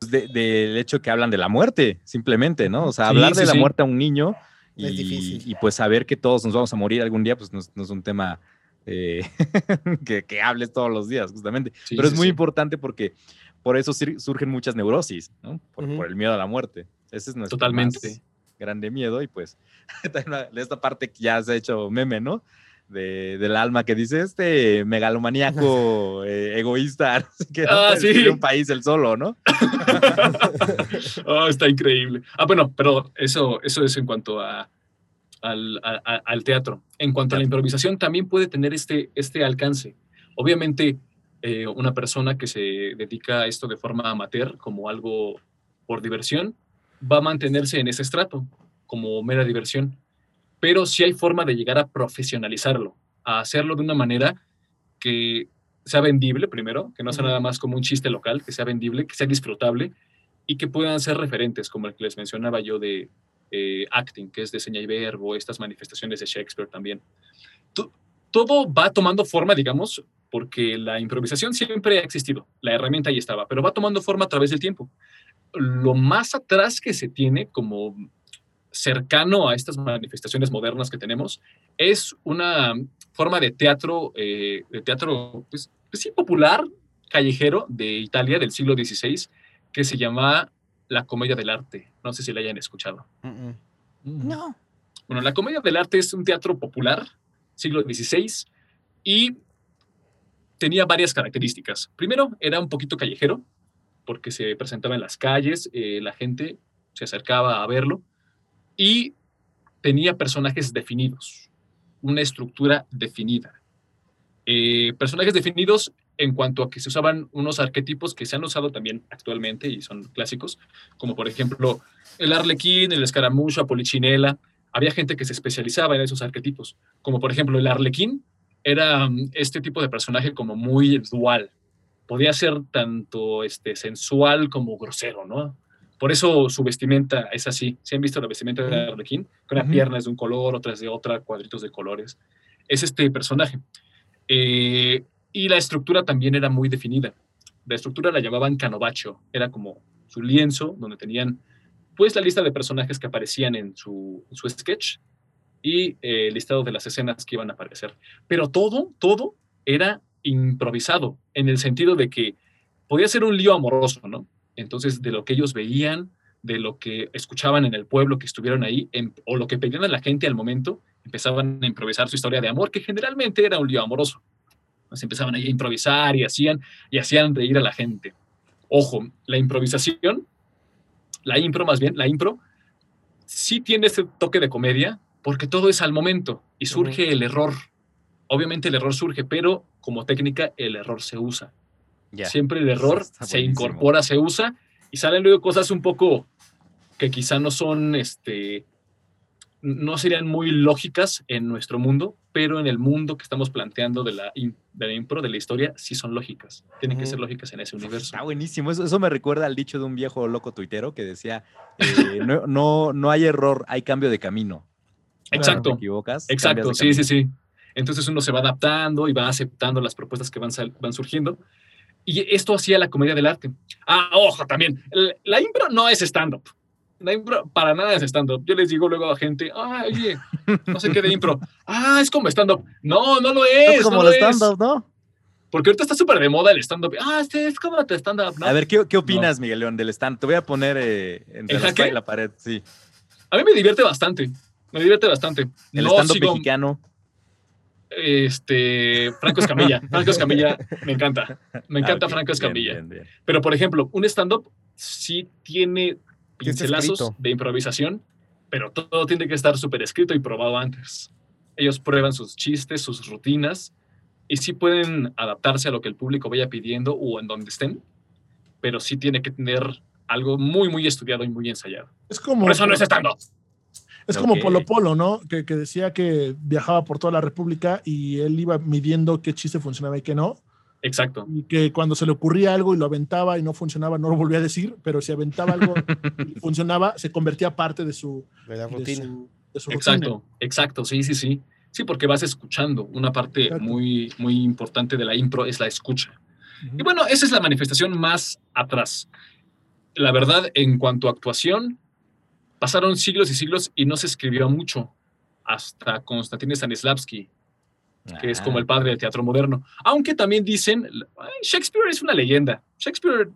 Del hecho que hablan de la muerte, simplemente, ¿no? O sea, hablar de la muerte a un niño y, pues saber que todos nos vamos a morir algún día, pues no es un tema eh, que, hables todos los días, justamente. Pero es muy importante porque por eso surgen muchas neurosis, ¿no? Por, el miedo a la muerte. Ese es nuestro Totalmente. grande miedo y pues de esta parte que ya se ha hecho meme, ¿no? De, del alma que dice este megalomaníaco eh, egoísta que ah, sí. un país el solo, ¿no? oh, está increíble. Ah, bueno, pero eso, eso es en cuanto a al, teatro. En cuanto a la improvisación, también puede tener este, este alcance. Obviamente, eh, una persona que se dedica a esto de forma amateur, como algo por diversión, va a mantenerse en ese estrato, como mera diversión. Pero sí hay forma de llegar a profesionalizarlo, a hacerlo de una manera que sea vendible primero, que no sea nada más como un chiste local, que sea vendible, que sea disfrutable y que puedan ser referentes, como el que les mencionaba yo de, eh, acting, que es de seña y verbo, estas manifestaciones de Shakespeare también. todo va tomando forma, digamos, porque la improvisación siempre ha existido, la herramienta ahí estaba, pero va tomando forma a través del tiempo. Lo más atrás que se tiene como cercano a estas manifestaciones modernas que tenemos es una forma de teatro, eh, de teatro, pues, pues, sí, popular, callejero de Italia del siglo XVI, que se llama la comedia del arte. No sé si la hayan escuchado. No. Bueno, la comedia del arte es un teatro popular, siglo XVI, y tenía varias características. Primero, era un poquito callejero, porque se presentaba en las calles, eh, la gente se acercaba a verlo, y tenía personajes definidos, una estructura definida. Eh, personajes definidos en cuanto a que se usaban unos arquetipos que se han usado también actualmente y son clásicos, como por ejemplo el arlequín, el escaramucho, polichinela. Había gente que se especializaba en esos arquetipos, como por ejemplo el arlequín era mm, este tipo de personaje como muy dual. Podía ser tanto este, sensual como grosero, ¿no? Por eso su vestimenta es así. ¿Se han visto la vestimenta de Arlequín? Con una pierna es de un color, otras de otra, cuadritos de colores. Es este personaje. Eh, y la estructura también era muy definida. La estructura la llamaban canovacho, era como su lienzo donde tenían pues la lista de personajes que aparecían en su, su sketch y eh, el listado de las escenas que iban a aparecer. Pero todo, todo era improvisado en el sentido de que podía ser un lío amoroso, ¿no? Entonces, de lo que ellos veían, de lo que escuchaban en el pueblo que estuvieron ahí, o lo que pedían a la gente al momento, empezaban a improvisar su historia de amor, que generalmente era un lío amoroso empezaban ahí a improvisar y hacían, y hacían reír a la gente. Ojo, la improvisación, la impro más bien, la impro, sí tiene ese toque de comedia porque todo es al momento y surge el error. Obviamente el error surge, pero como técnica el error se usa. Siempre el error se incorpora, se usa y salen luego cosas un poco que quizá no son este, no serían muy lógicas en nuestro mundo, pero en el mundo que estamos planteando de la, de la impro, de la historia, sí son lógicas. Tienen que ser lógicas en ese universo. Está buenísimo. Eso, eso me recuerda al dicho de un viejo loco tuitero que decía, eh, no, no, no, hay error, hay cambio de camino. Exacto. te equivocas. Exacto, sí, sí, sí. Entonces uno se va adaptando y va aceptando las propuestas que van, van surgiendo. Y esto hacía la comedia del arte. Ah, ojo, también. La impro no es stand-up para nada es stand-up. Yo les digo luego a gente, ay, oye, no sé qué de impro. Ah, es como stand-up. No, no lo es. Es como el stand-up, ¿no? Porque ahorita está súper de moda el stand-up. Ah, este es como te stand-up. A ver, ¿qué, qué opinas, Miguel León, del stand? Te voy a poner eh, entre la, la pared, sí. A mí me divierte bastante. Me divierte bastante. El stand-up mexicano. Este, Franco Escamilla. Franco Escamilla, me encanta. Me encanta Franco Escamilla. Pero, por ejemplo, un stand-up sí tiene pincelazos de improvisación, pero todo tiene que estar súper escrito y probado antes. Ellos prueban sus chistes, sus rutinas, y sí pueden adaptarse a lo que el público vaya pidiendo o en donde estén, pero sí tiene que tener algo muy, muy estudiado y muy ensayado. Es como... Por eso no es stand-up. Es como Polo Polo, ¿no? Que, decía que viajaba por toda la República y él iba midiendo qué chiste funcionaba y qué no. Exacto. Y que cuando se le ocurría algo y lo aventaba y no funcionaba, no lo volvía a decir, pero si aventaba algo y funcionaba, se convertía parte de su, de la rutina. exacto, exacto, sí, sí, sí. Sí, porque vas escuchando. Una parte muy, muy importante de la impro es la escucha. Y bueno, esa es la manifestación más atrás. La verdad, en cuanto a actuación, Pasaron siglos y siglos y no se escribió mucho hasta Konstantin Stanislavski, que es como el padre del teatro moderno. Aunque también dicen, Shakespeare es una leyenda. Shakespeare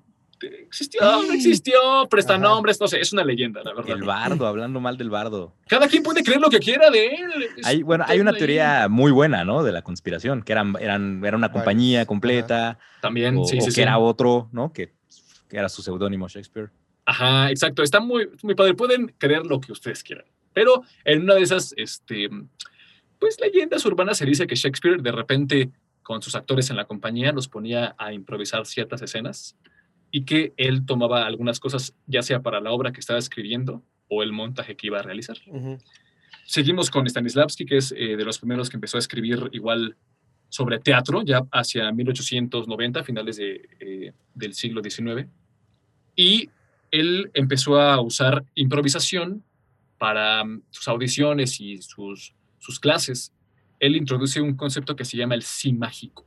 existió, no existió, presta nombres, no sé, es una leyenda, la verdad. El bardo, hablando mal del bardo. Cada quien puede creer lo que quiera de él. Hay, bueno, hay una teoría muy buena, ¿no? De la conspiración, que eran, eran, era una compañía completa. También, sí, sí, que era otro, ¿no? Que, que era su seudónimo Shakespeare. Ajá, exacto. Está muy, muy padre. Pueden creer lo que ustedes quieran. Pero en una de esas, este, pues leyendas urbanas se dice que Shakespeare de repente con sus actores en la compañía los ponía a improvisar ciertas escenas y que él tomaba algunas cosas ya sea para la obra que estaba escribiendo o el montaje que iba a realizar. Seguimos con Stanislavski, que es eh, de los primeros que empezó a escribir igual sobre teatro, ya hacia 1890, finales de, eh, del siglo XIX. Y él empezó a usar improvisación para mm, sus audiciones y sus, sus clases. Él introduce un concepto que se llama el sí mágico,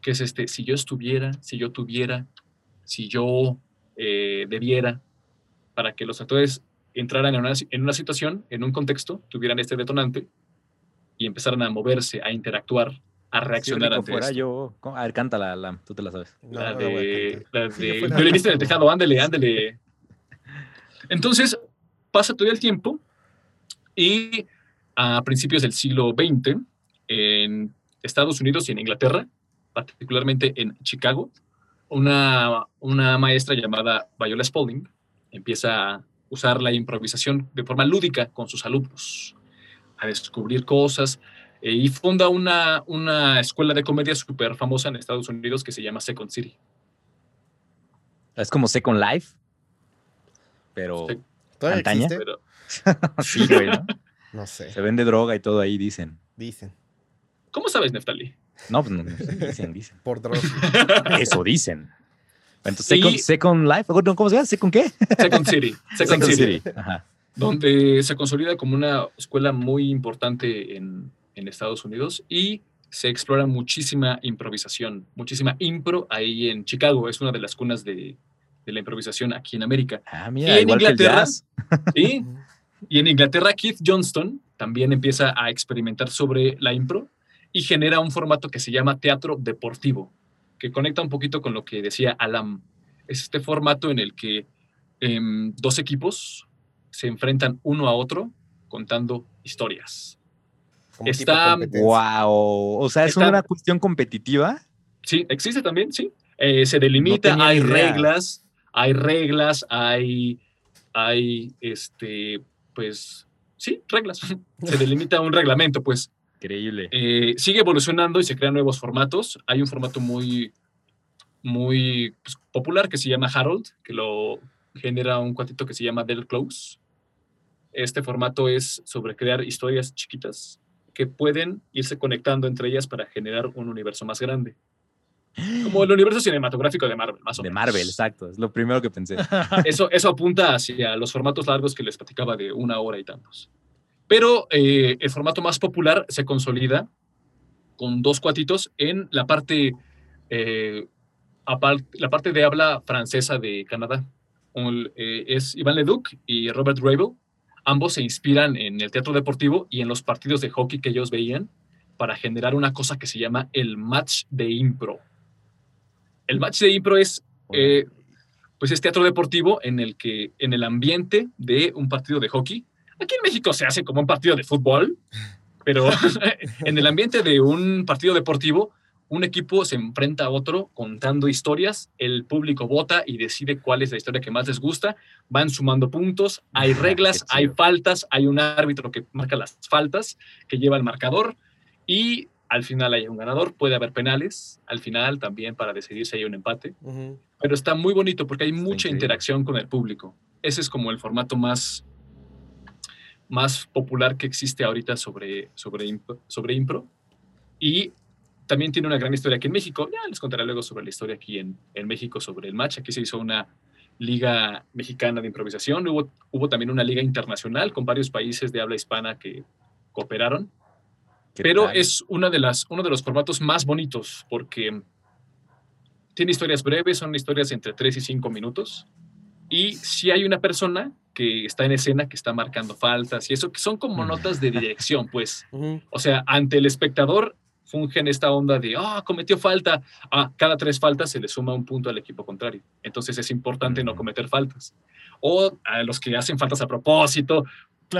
que es este, si yo estuviera, si yo tuviera, si yo eh, debiera, para que los actores entraran en una, en una situación, en un contexto, tuvieran este detonante y empezaran a moverse, a interactuar a reaccionar ante fuera yo. A ver, canta la, tú te la sabes. la de. La de. en el tejado, ándele, ándele. Entonces, pasa todo el tiempo y a principios del siglo XX, en Estados Unidos y en Inglaterra, particularmente en Chicago, una, una maestra llamada Viola Spalding empieza a usar la improvisación de forma lúdica con sus alumnos, a descubrir cosas, eh, y funda una, una escuela de comedia súper famosa en Estados Unidos que se llama Second City. Es como Second Life, pero ¿Todavía sí, güey, ¿no? No sé. Se vende droga y todo ahí, dicen. Dicen. ¿Cómo sabes, Neftali? No, pues no, dicen, dicen. Por droga. Eso dicen. Entonces, Second, Life, ¿cómo se llama? ¿Second qué? Second City. Second, City. Ajá. Donde se consolida como una escuela muy importante en, en Estados Unidos y se explora muchísima improvisación, muchísima impro ahí en Chicago. Es una de las cunas de, la improvisación aquí en América. Ah, mira, y en Inglaterra, ¿sí? Y en Inglaterra Keith Johnston también empieza a experimentar sobre la impro y genera un formato que se llama teatro deportivo, que conecta un poquito con lo que decía Alam. Es este formato en el que em, dos equipos se enfrentan uno a otro contando historias. Está. Wow. O sea, es una cuestión competitiva. Sí, existe también, sí. Eh, se delimita, hay reglas, hay reglas, hay, hay, este, pues, sí, reglas. se delimita un reglamento, pues. Increíble. Eh, sigue evolucionando y se crean nuevos formatos. Hay un formato muy, muy pues, popular que se llama Harold, que lo genera un cuatito que se llama Del Close. Este formato es sobre crear historias chiquitas que pueden irse conectando entre ellas para generar un universo más grande. Como el universo cinematográfico de Marvel, más o menos. De Marvel, exacto. Es lo primero que pensé. Eso, eso apunta hacia los formatos largos que les platicaba de una hora y tantos. Pero eh, el formato más popular se consolida con dos cuatitos en la parte, eh, la parte de habla francesa de Canadá. Eh, es Iván Leduc y Robert Rabel, ambos se inspiran en el teatro deportivo y en los partidos de hockey que ellos veían para generar una cosa que se llama el match de impro. El match de impro es, eh, pues es teatro deportivo en el que, en el ambiente de un partido de hockey, aquí en México se hace como un partido de fútbol, pero en el ambiente de un partido deportivo, un equipo se enfrenta a otro contando historias, el público vota y decide cuál es la historia que más les gusta, van sumando puntos, hay reglas, hay faltas, hay un árbitro que marca las faltas, que lleva el marcador y al final hay un ganador, puede haber penales, al final también para decidir si hay un empate, pero está muy bonito porque hay mucha interacción con el público. Ese es como el formato más, más popular que existe ahorita sobre, sobre, sobre impro. Y también tiene una gran historia aquí en México. Ya les contaré luego sobre la historia aquí en, en México, sobre el match. Aquí se hizo una liga mexicana de improvisación. Hubo, hubo también una liga internacional con varios países de habla hispana que cooperaron. Pero es una de las, uno de los formatos más bonitos porque tiene historias breves, son historias entre 3 y 5 minutos. Y si hay una persona que está en escena, que está marcando faltas y eso, que son como notas de dirección, pues. O sea, ante el espectador fungen esta onda de, ah, cometió falta. A cada tres faltas se le suma un punto al equipo contrario. Entonces es importante no cometer faltas. O a los que hacen faltas a propósito.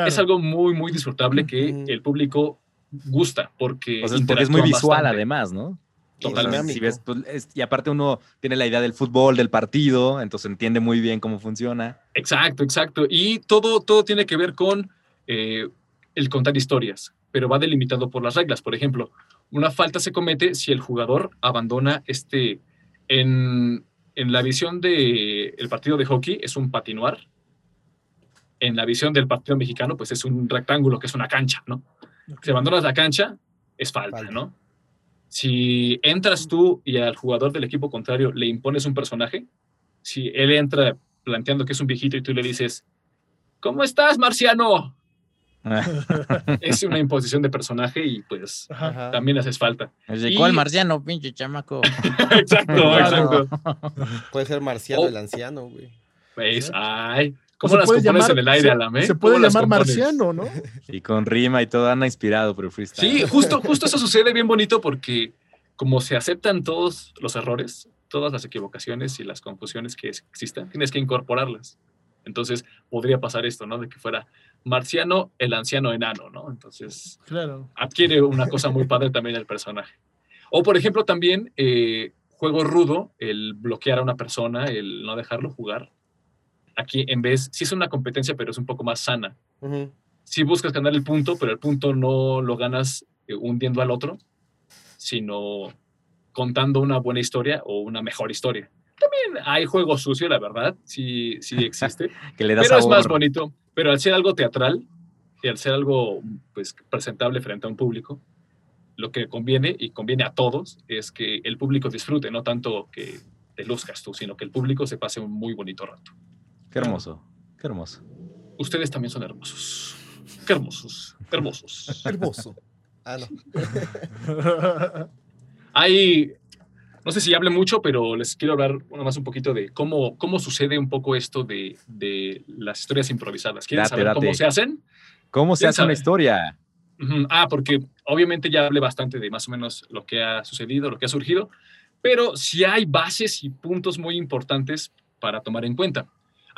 Es algo muy, muy disfrutable que el público gusta porque, porque es muy visual además, ¿no? Totalmente. Pues, y aparte uno tiene la idea del fútbol, del partido, entonces entiende muy bien cómo funciona. Exacto, exacto. Y todo, todo tiene que ver con eh, el contar historias, pero va delimitado por las reglas. Por ejemplo, una falta se comete si el jugador abandona este, en, en la visión del el partido de hockey es un patinuar, en la visión del partido mexicano pues es un rectángulo que es una cancha, ¿no? Si abandonas la cancha, es falta, ¿no? Si entras tú y al jugador del equipo contrario le impones un personaje, si él entra planteando que es un viejito y tú le dices, ¿cómo estás, marciano? es una imposición de personaje y pues también haces falta. ¿De cuál marciano, pinche chamaco? exacto, exacto. Puede ser marciano el anciano, güey. Pues, ay. ¿Cómo las compones en el aire, Alamé? Se puede llamar marciano, ¿no? Y con rima y todo, anda inspirado por el freestyle. Sí, justo, justo eso sucede bien bonito porque como se aceptan todos los errores, todas las equivocaciones y las confusiones que existan, tienes que incorporarlas. Entonces podría pasar esto, ¿no? De que fuera marciano, el anciano enano, ¿no? Entonces claro. adquiere una cosa muy padre también el personaje. O por ejemplo también eh, juego rudo, el bloquear a una persona, el no dejarlo jugar. Aquí en vez, sí es una competencia, pero es un poco más sana. Si buscas ganar el punto, pero el punto no lo ganas eh, hundiendo al otro, sino contando una buena historia o una mejor historia. También hay juego sucio, la verdad, sí, sí existe. que le pero es más bonito. Pero al ser algo teatral y al ser algo pues, presentable frente a un público, lo que conviene y conviene a todos es que el público disfrute, no tanto que te luzcas tú, sino que el público se pase un muy bonito rato. Qué hermoso, qué hermoso. Ustedes también son hermosos. Qué hermosos, hermosos. Hermoso. Ah, no. Hay no sé si hable mucho, pero les quiero hablar nada más un poquito de cómo, cómo sucede un poco esto de, de las historias improvisadas. ¿Quieren saber cómo se hacen? ¿Cómo se hace una historia? Ah, porque obviamente ya hablé bastante de más o menos lo que ha sucedido, lo que ha surgido, pero sí hay bases y puntos muy importantes para tomar en cuenta.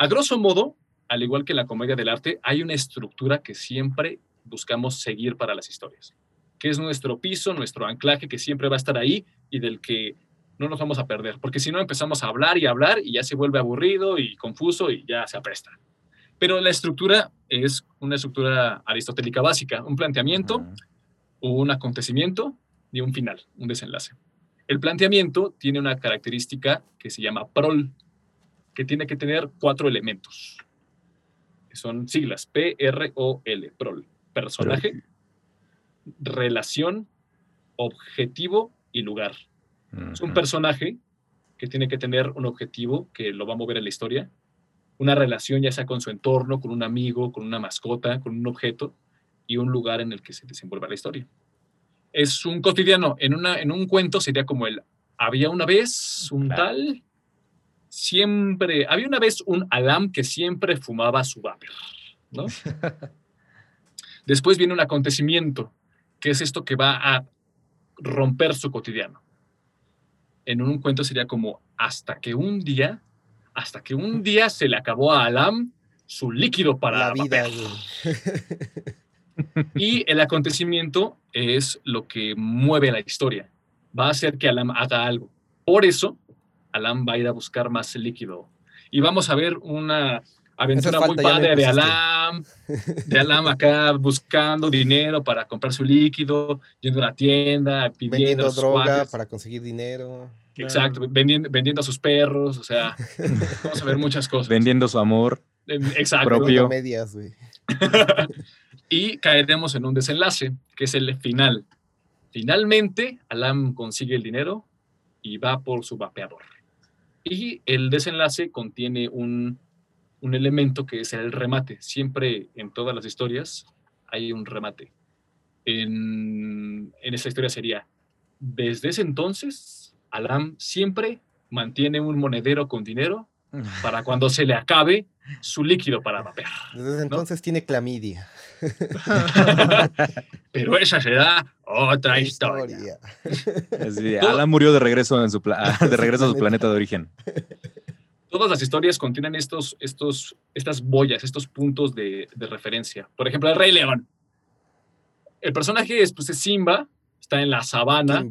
A grosso modo, al igual que en la comedia del arte, hay una estructura que siempre buscamos seguir para las historias, que es nuestro piso, nuestro anclaje que siempre va a estar ahí y del que no nos vamos a perder, porque si no empezamos a hablar y hablar y ya se vuelve aburrido y confuso y ya se apresta. Pero la estructura es una estructura aristotélica básica, un planteamiento, un acontecimiento y un final, un desenlace. El planteamiento tiene una característica que se llama prol, que tiene que tener cuatro elementos. Que son siglas, P-R-O-L, prol. Personaje, relación, objetivo y lugar. Es un personaje que tiene que tener un objetivo que lo va a mover en la historia, una relación ya sea con su entorno, con un amigo, con una mascota, con un objeto y un lugar en el que se desenvuelva la historia. Es un cotidiano, en, una, en un cuento sería como el, había una vez un tal, siempre, había una vez un Adam que siempre fumaba su vapor, ¿no? Después viene un acontecimiento, ¿Qué es esto que va a romper su cotidiano? En un cuento sería como hasta que un día, hasta que un día se le acabó a Alam su líquido para la vida. y el acontecimiento es lo que mueve la historia. Va a hacer que Alam haga algo. Por eso, Alam va a ir a buscar más líquido. Y vamos a ver una aventura muy padre de Alam, de Alam acá buscando dinero para comprar su líquido, yendo a la tienda, pidiendo vendiendo droga para conseguir dinero. Exacto, vendiendo, vendiendo a sus perros, o sea, vamos a ver muchas cosas. Vendiendo su amor. Exacto. Propio. Medias, y caeremos en un desenlace, que es el final. Finalmente, Alam consigue el dinero y va por su vapeador. Y el desenlace contiene un, un elemento que es el remate. Siempre en todas las historias hay un remate. En, en esta historia sería, desde ese entonces, Alam siempre mantiene un monedero con dinero para cuando se le acabe su líquido para vapear. Desde entonces tiene clamidia. Pero esa será otra historia. Alan murió de regreso, en su de regreso a su planeta de origen. Todas las historias contienen estos, estos, estas boyas, estos puntos de, de referencia. Por ejemplo, el Rey León. El personaje es, pues, es Simba, está en la sabana.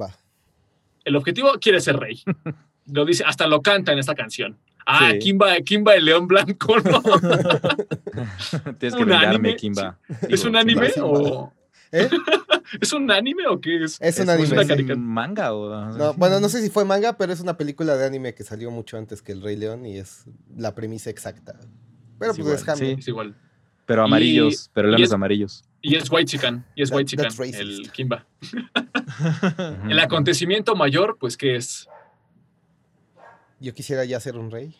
El objetivo quiere ser rey. Lo dice, hasta lo canta en esta canción. Ah, Kimba, Kimba el León Blanco, ¿no? Tienes que vengarme, Kimba. ¿Es un anime o...? ¿Eh? ¿Es un anime o qué es? Es un anime. ¿Es un manga o...? No, bueno, no sé si fue manga, pero es una película de anime que salió mucho antes que El Rey León y es la premisa exacta. Pero pues es Sí, es igual. Pero amarillos, pero leones amarillos. Y es White Chicken, y es White Chicken, el Kimba. el acontecimiento mayor, pues, ¿qué es? Yo quisiera ya ser un rey.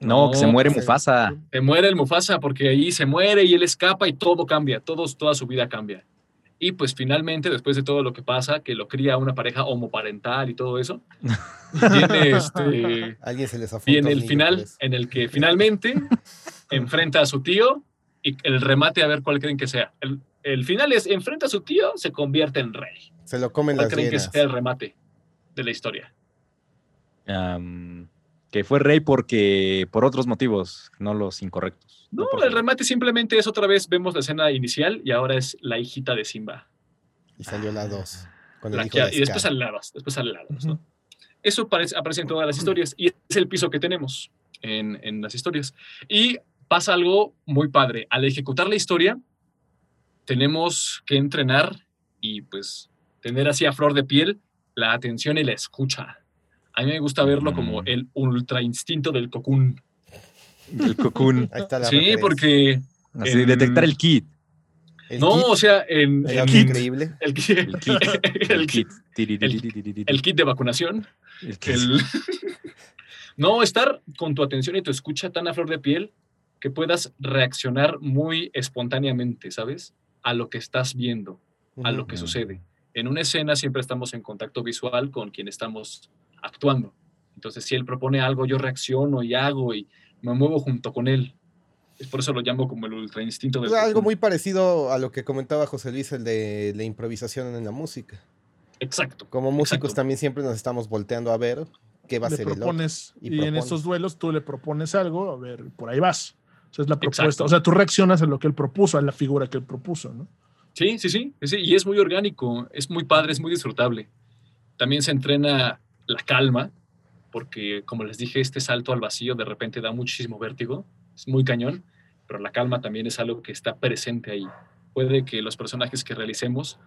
No, que se muere Mufasa. Se muere el Mufasa porque ahí se muere y él escapa y todo cambia, todo, toda su vida cambia. Y pues finalmente, después de todo lo que pasa, que lo cría una pareja homoparental y todo eso, viene, este, ¿Alguien se les viene el final en el que finalmente enfrenta a su tío y el remate a ver cuál creen que sea. El, el final es enfrenta a su tío, se convierte en rey. Se lo comen ¿Cuál creen que sea el remate de la historia? Que fue rey porque por otros motivos, no los incorrectos. No, el remate simplemente es otra vez, vemos la escena inicial y ahora es la hijita de Simba. Y salió la 2. y después sale la 2, después sale la 2, Eso aparece, aparece, en todas las historias y es el piso que tenemos en, en las historias. Y pasa algo muy padre. Al ejecutar la historia, tenemos que entrenar y pues tener así a flor de piel la atención y la escucha. A mí me gusta verlo como mm. el ultra instinto del cocoon. El cocoon. sí, porque... Así, detectar el kit. no, o sea, en, el kit. Increíble. El kit. El kit. El kit de vacunación. El no, estar con tu atención y tu escucha tan a flor de piel que puedas reaccionar muy espontáneamente, ¿sabes? A lo que estás viendo, a lo que sucede. En una escena siempre estamos en contacto visual con quien estamos actuando. Entonces, si él propone algo, yo reacciono y hago y me muevo junto con él. Es por eso lo llamo como el ultra instinto del. Algo muy parecido a lo que comentaba José Luis, el de la improvisación en la música. Exacto. Como músicos también siempre nos estamos volteando a ver qué va a ser el otro. Y, y en esos duelos tú le propones algo, a ver, por ahí vas. O sea, es la propuesta. O sea, tú reaccionas a lo que él propuso, a la figura que él propuso, ¿no? Sí, sí, sí, sí. Y es muy orgánico, es muy padre, es muy disfrutable. También se entrena la calma, porque como les dije, este salto al vacío de repente da muchísimo vértigo, es muy cañón, pero la calma también es algo que está presente ahí. Puede que los personajes que realicemos,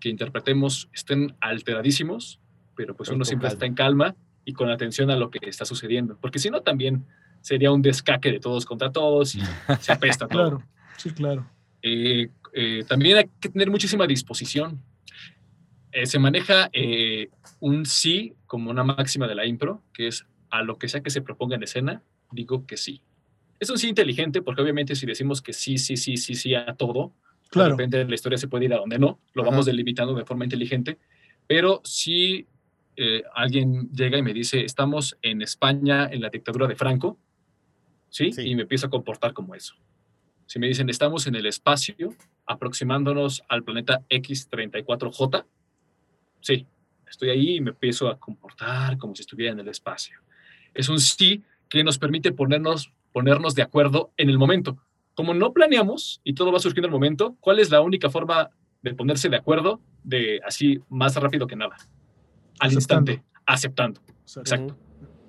que interpretemos, estén alteradísimos, pero pues uno siempre está en calma y con atención a lo que está sucediendo, porque si no también sería un descaque de todos contra todos y se apesta todo. Claro, sí, claro. Eh, eh, también hay que tener muchísima disposición. Eh, se maneja un sí como una máxima de la impro, que es a lo que sea que se proponga en escena, digo que sí. Es un sí inteligente, porque obviamente si decimos que sí, sí, sí, sí, sí a todo, claro. de repente la historia se puede ir a donde no, lo vamos delimitando de forma inteligente, pero si eh, alguien llega y me dice, estamos en España en la dictadura de Franco, ¿sí? Y me empiezo a comportar como eso. Si me dicen, estamos en el espacio, aproximándonos al planeta X34J, sí, estoy ahí y me empiezo a comportar como si estuviera en el espacio. Es un sí que nos permite ponernos, ponernos de acuerdo en el momento. Como no planeamos y todo va surgiendo en el momento, ¿cuál es la única forma de ponerse de acuerdo de así más rápido que nada? Al instante, aceptando. Exacto.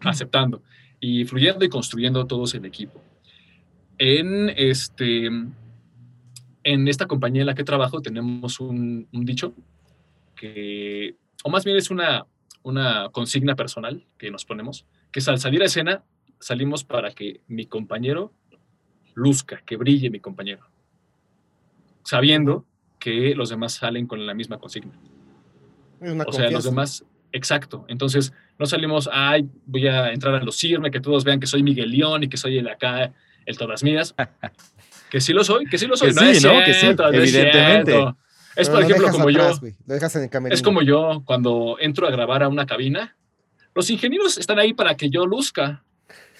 Aceptando y fluyendo y construyendo todos el equipo. En, este, en esta compañía en la que trabajo tenemos un, dicho que, o más bien es una, una consigna personal que nos ponemos, que es al salir a escena salimos para que mi compañero luzca, que brille mi compañero, sabiendo que los demás salen con la misma consigna. o sea, los demás, exacto. Entonces, no salimos, ay, voy a entrar a lucirme, que todos vean que soy Miguel León y que soy el acá, el todas mías. que sí lo soy, que sí lo soy. no sí, ¿no? que sí, evidentemente. Es, por ejemplo, como yo. es como yo cuando entro a grabar a una cabina. Los ingenieros están ahí para que yo luzca.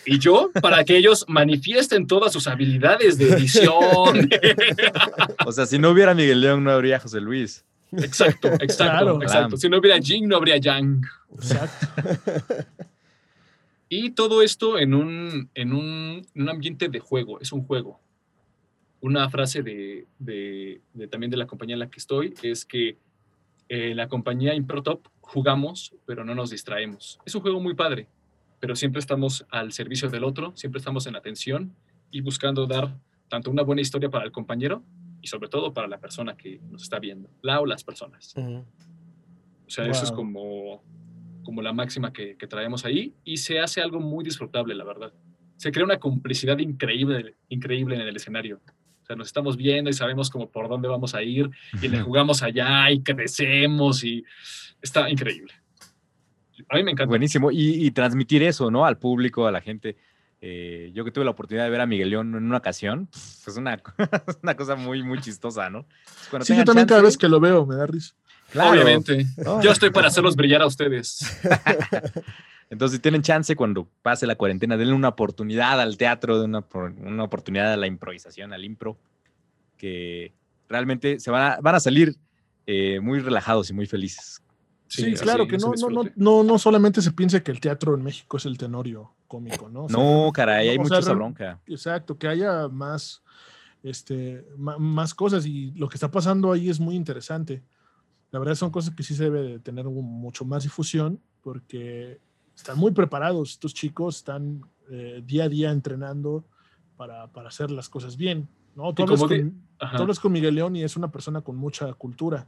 Y yo, para que ellos manifiesten todas sus habilidades de edición. o sea, si no hubiera Miguel León, no habría José Luis. Exacto, exacto, exacto. Si no hubiera Jing, no habría Yang. Exacto. Y todo esto en un, en un, ambiente de juego, es un juego. Una frase de, de, también de la compañía en la que estoy es que eh, la compañía Improtop jugamos, pero no nos distraemos. Es un juego muy padre, pero siempre estamos al servicio del otro, siempre estamos en atención y buscando dar tanto una buena historia para el compañero y sobre todo para la persona que nos está viendo, la o las personas. O sea, eso es como como la máxima que, traemos ahí y se hace algo muy disfrutable, la verdad. Se crea una complicidad increíble, increíble en el escenario. Sea, nos estamos viendo y sabemos como por dónde vamos a ir y le jugamos allá y crecemos y está increíble. A mí me encanta. Buenísimo. Y, transmitir eso, ¿no? Al público, a la gente. Eh, yo que tuve la oportunidad de ver a Miguel León en una ocasión, es una, una cosa muy, muy chistosa, ¿no? sí, yo también cada vez que lo veo me da risa. Obviamente. Yo estoy para hacerlos brillar a ustedes. Entonces, si tienen chance cuando pase la cuarentena, denle una oportunidad al teatro, una, una oportunidad a la improvisación, al impro, que realmente se van a, van a salir eh, muy relajados y muy felices. Sí, claro, que no, no, no, no, solamente se piense que el teatro en México es el tenorio cómico, ¿no? no, caray, hay mucha bronca. Exacto, que haya más, este, más cosas y lo que está pasando ahí es muy interesante. La verdad son cosas que sí se debe de tener mucho más difusión porque están muy preparados. Estos chicos están eh, día a día entrenando para, para, hacer las cosas bien. ¿no? Tú, hablas con, con, Miguel León y es una persona con mucha cultura.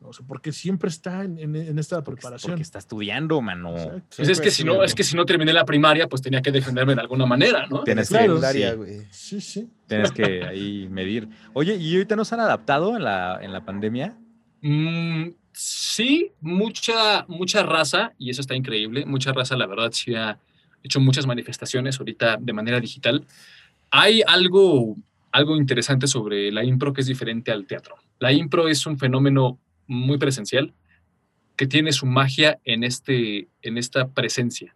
No sé, porque siempre está en, en, esta preparación. Porque está estudiando, mano. Pues es que si no, es que si no terminé la primaria, pues tenía que defenderme de alguna manera, ¿no? Tienes que, sí. sí, Tienes que ahí medir. Oye, ¿y ahorita nos han adaptado en la, en la pandemia? Mm, sí, mucha, mucha raza, y eso está increíble. Mucha raza, la verdad, sí ha hecho muchas manifestaciones ahorita de manera digital. Hay algo, algo interesante sobre la impro que es diferente al teatro. La impro es un fenómeno muy presencial que tiene su magia en, este, en esta presencia.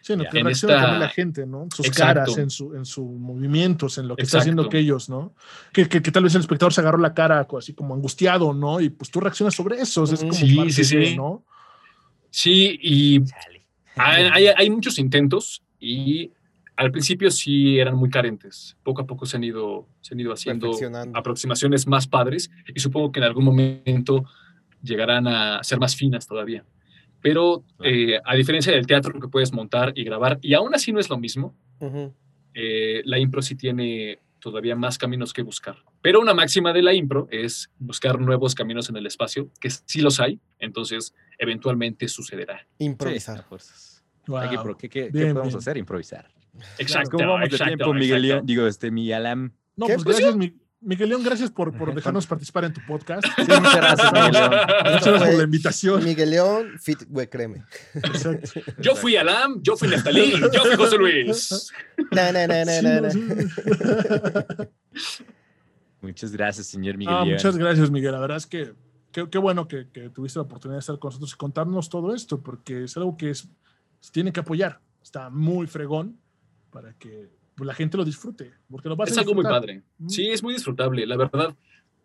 Sí, en lo que reacciona la gente, ¿no? Sus caras, en, su, en sus movimientos, en lo que está haciendo aquellos, ¿no? Que, que, tal vez el espectador se agarró la cara así como angustiado, ¿no? Y pues tú reaccionas sobre eso. Es como sí, sí, sí. ¿no? Sí, y hay, hay, muchos intentos y al principio sí eran muy carentes. Poco a poco se han ido, se han ido haciendo aproximaciones más padres y supongo que en algún momento llegarán a ser más finas todavía. Pero eh, a diferencia del teatro que puedes montar y grabar, y aún así no es lo mismo, eh, la impro sí tiene todavía más caminos que buscar. Pero una máxima de la impro es buscar nuevos caminos en el espacio, que sí los hay, entonces eventualmente sucederá. Improvisar. fuerzas. ¿Qué, qué, podemos hacer? Improvisar. Exacto. ¿Cómo vamos de tiempo, Miguel? Digo, este, Miguel No, pues gracias, mi, Miguel León, gracias por, por dejarnos participar en tu podcast. Sí, muchas gracias, Miguel León. Muchas gracias por la invitación. Miguel León, fit, güey, créeme. Exacto. Yo fui Alam, yo fui Neftalí, yo fui José Luis. No, no, no, no, no. Muchas gracias, señor Miguel ah, Muchas gracias, Miguel. La verdad es que qué bueno que, que, tuviste la oportunidad de estar con nosotros y contarnos todo esto, porque es algo que es, se tiene que apoyar. Está muy fregón para que la gente lo disfrute. Porque lo es algo muy padre. Sí, es muy disfrutable, la verdad.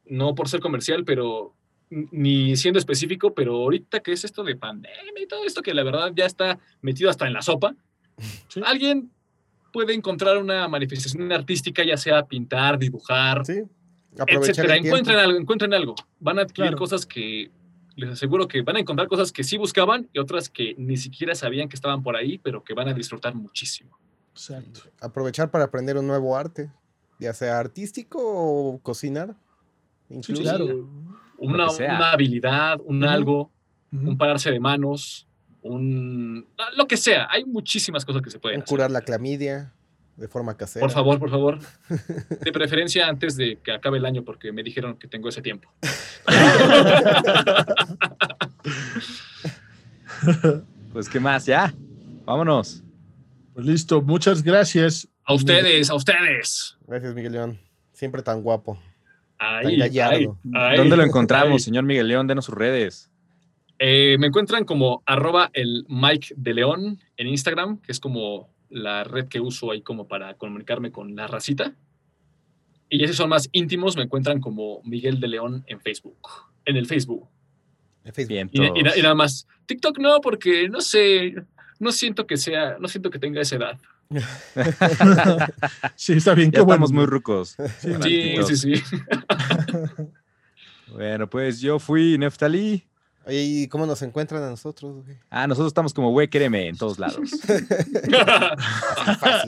No por ser comercial, pero ni siendo específico, pero ahorita que es esto de pandemia y todo esto que la verdad ya está metido hasta en la sopa, alguien puede encontrar una manifestación artística, ya sea pintar, dibujar, sí. etcétera. Encuentren algo, encuentren algo. Van a adquirir cosas que les aseguro que van a encontrar cosas que sí buscaban y otras que ni siquiera sabían que estaban por ahí, pero que van a disfrutar muchísimo. Exacto. Aprovechar para aprender un nuevo arte, ya sea artístico o cocinar. Incluso. claro. Una, una, habilidad, un algo, un pararse de manos, un lo que sea. Hay muchísimas cosas que se pueden Curar la clamidia de forma casera. Por favor, por favor. De preferencia antes de que acabe el año porque me dijeron que tengo ese tiempo. pues qué más, ya. Vámonos. Pues listo, muchas gracias. A ustedes, a ustedes. Gracias, Miguel León. Siempre tan guapo. Ahí, ¿Dónde lo encontramos, señor Miguel León? Denos sus redes. Eh, me encuentran como arroba el Mike de León en Instagram, que es como la red que uso ahí como para comunicarme con la racita. Y ya si son más íntimos, me encuentran como Miguel de León en Facebook, en el Facebook. Bien, y, y, nada más. TikTok no, porque no sé, no siento que sea, no siento que tenga esa edad. sí, está bien. Ya estamos muy rucos. Sí, sí, sí. bueno, pues yo fui Neftalí. ¿y cómo nos encuentran a nosotros? Ah, nosotros estamos como Huecreme en todos lados.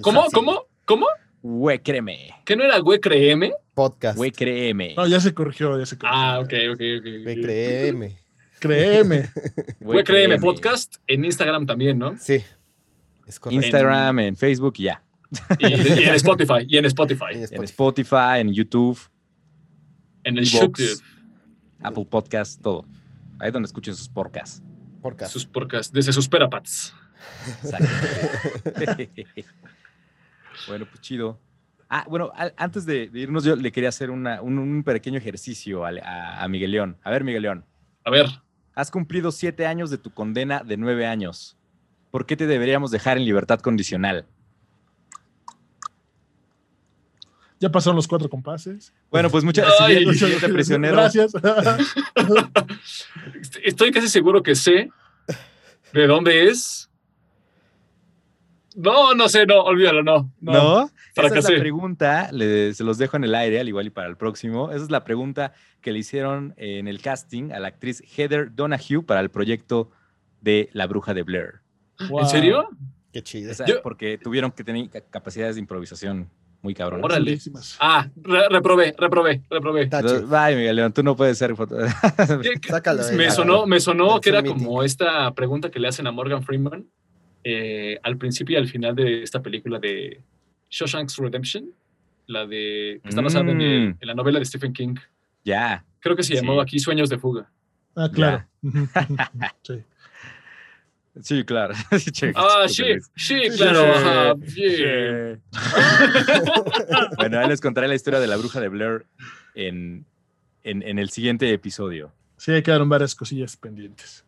¿Cómo? ¿Cómo? ¿Cómo? Huecreme. ¿Qué no era Huecreme? Podcast. Huecreme. No, ya se corrigió, ya se corrigió. Ah, ok, ok, ok. Créeme. Huecreme Podcast en Instagram también, ¿no? Sí. Instagram, en, Facebook y ya. Y, en Spotify. Y en Spotify. En Spotify, en YouTube. En el YouTube. Apple Podcast, todo. Ahí es donde escuchen sus podcasts. Sus podcasts, desde sus perapats. Exacto. bueno, pues chido. Ah, bueno, antes de, irnos, yo le quería hacer un, pequeño ejercicio a, a, Miguel León. A ver, Miguel León. A ver. Has cumplido siete años de tu condena de nueve años. ¿Por qué te deberíamos dejar en libertad condicional? Ya pasaron los cuatro compases. Bueno, pues muchas gracias, prisionero. Gracias. Estoy casi seguro que sé de dónde es. No, no sé, no, olvídalo, no. ¿No? Esa es la pregunta, se los dejo en el aire, al igual y para el próximo. Esa es la pregunta que le hicieron en el casting a la actriz Heather Donahue para el proyecto de La Bruja de Blair. ¿En serio? Qué chido. porque tuvieron que tener capacidades de improvisación muy cabronas. Órale. Ah, reprobé, reprobé, reprobé. Vaya, Miguel León, tú no puedes ser. Sácalo. Me sonó, me sonó que era como esta pregunta que le hacen a Morgan Freeman eh, al principio y al final de esta película de Shawshank's Redemption, la de que está basada en, mm. la novela de Stephen King. Ya. Creo que se llamó aquí Sueños de Fuga. Ah, claro. sí. Sí, claro. ah, sí, sí, claro. bueno, ahí les contaré la historia de la bruja de Blair en, en, el siguiente episodio. Sí, quedaron varias cosillas pendientes.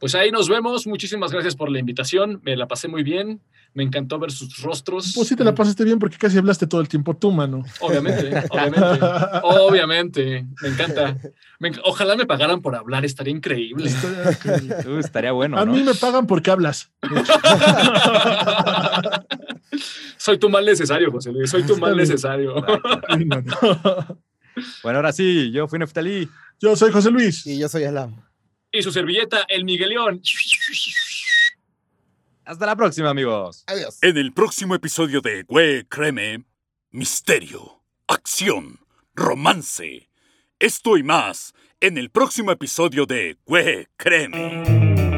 Pues ahí nos vemos. Muchísimas gracias por la invitación. Me la pasé muy bien. Me encantó ver sus rostros. Pues sí, te la pasaste bien porque casi hablaste todo el tiempo tú, mano. Obviamente, obviamente. obviamente. Me encanta. ojalá me pagaran por hablar, estaría increíble. Estaría, bueno. A mí me pagan porque hablas. Soy tu mal necesario, José Luis. Soy tu mal necesario. bueno, ahora sí, yo fui Neftalí. Yo soy José Luis. Y yo soy Alam. Y su servilleta, el Miguelión. Hasta la próxima, amigos. Adiós. En el próximo episodio de Güey Creme, misterio, acción, romance. Esto y más en el próximo episodio de Güey Creme.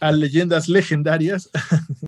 A leyendas legendarias.